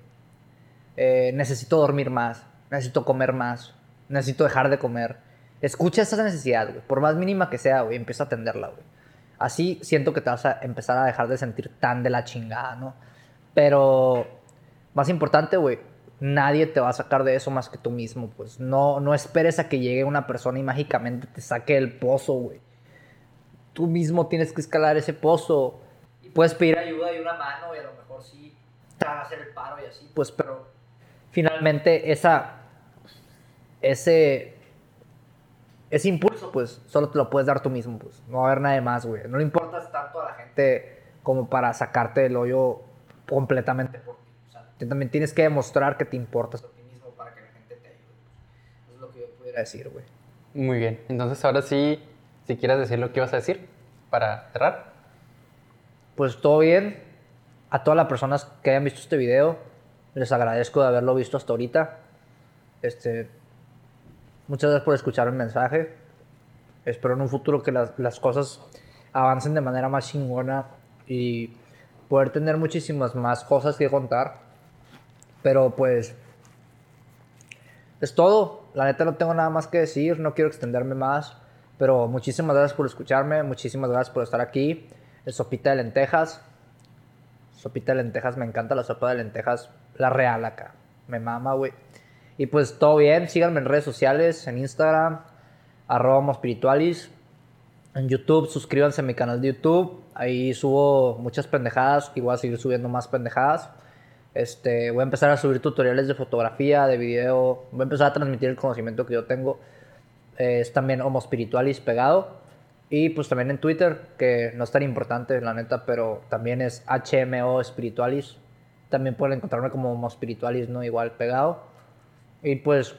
Eh, necesito dormir más, necesito comer más, necesito dejar de comer. Escucha esa necesidad, güey. Por más mínima que sea, güey, empieza a atenderla, güey. Así siento que te vas a empezar a dejar de sentir tan de la chingada, ¿no? Pero, más importante, güey, nadie te va a sacar de eso más que tú mismo, pues. No, no esperes a que llegue una persona y mágicamente te saque el pozo, güey. Tú mismo tienes que escalar ese pozo. Y puedes pedir ayuda y una mano y a lo mejor sí te van a hacer el paro y así, pues, pero finalmente esa, ese, ese impulso, pues, solo te lo puedes dar tú mismo, pues. No va a haber nadie más, güey. No le importas tanto a la gente como para sacarte del hoyo completamente por ti. O sea, también tienes que demostrar que te importas a ti mismo para que la gente te ayude. Pues. Eso es lo que yo pudiera decir, güey. Muy bien. Entonces, ahora sí, si quieres decir lo que ibas a decir para cerrar. Pues todo bien. A todas las personas que hayan visto este video, les agradezco de haberlo visto hasta ahorita. Este, muchas gracias por escuchar el mensaje. Espero en un futuro que las, las cosas avancen de manera más chingona y poder tener muchísimas más cosas que contar. Pero pues es todo. La neta no tengo nada más que decir, no quiero extenderme más. Pero muchísimas gracias por escucharme, muchísimas gracias por estar aquí. El sopita de lentejas. Sopita de lentejas, me encanta la sopa de lentejas, la real acá. Me mama, güey. Y pues todo bien, síganme en redes sociales, en Instagram, arroba espiritualis. En YouTube, suscríbanse a mi canal de YouTube. Ahí subo muchas pendejadas y voy a seguir subiendo más pendejadas. Este, voy a empezar a subir tutoriales de fotografía, de video. Voy a empezar a transmitir el conocimiento que yo tengo. Es también Homo Spiritualis pegado. Y pues también en Twitter, que no es tan importante, la neta, pero también es HMO Spiritualis. También pueden encontrarme como Homo Spiritualis, ¿no? Igual pegado. Y pues,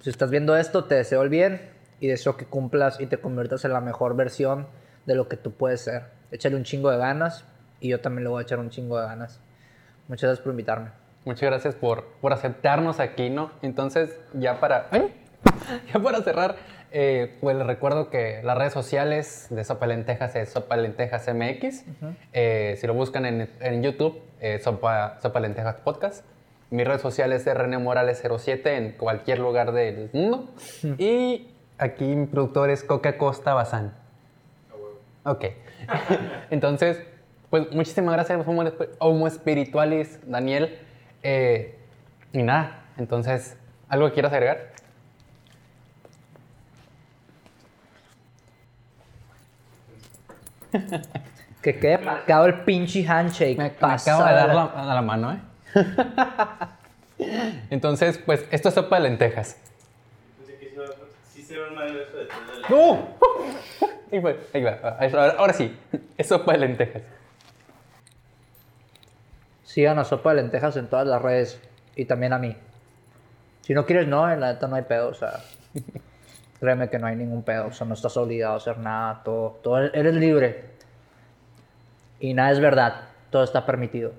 si estás viendo esto, te deseo el bien y deseo que cumplas y te conviertas en la mejor versión de lo que tú puedes ser. Échale un chingo de ganas y yo también le voy a echar un chingo de ganas. Muchas gracias por invitarme. Muchas gracias por, por aceptarnos aquí, ¿no? Entonces, ya para, ya para cerrar, eh, pues les recuerdo que las redes sociales de Sopa Lentejas es Sopa Lentejas MX. Eh, si lo buscan en, en YouTube, eh, Sopa, Sopa Lentejas Podcast. Mi red social es René Morales 07 en cualquier lugar del mundo. Y aquí mi productor es Coca Costa Bazán. Ok. Entonces, pues muchísimas gracias, Homo, Homo Spiritualis, Daniel. Eh, y nada, entonces, ¿algo que quieras agregar? Que quede marcado el pinche handshake. Me, me acabo de dar la, a la mano, ¿eh? entonces, pues, esto es sopa de lentejas. ¡No! Ahí va, ahí va. Ahora, ahora sí, es sopa de lentejas. Sigan a Sopa de Lentejas en todas las redes y también a mí. Si no quieres, no, en la neta no hay pedo, o sea. créeme que no hay ningún pedo, o sea, no estás obligado a hacer nada, todo, todo eres libre. Y nada es verdad, todo está permitido.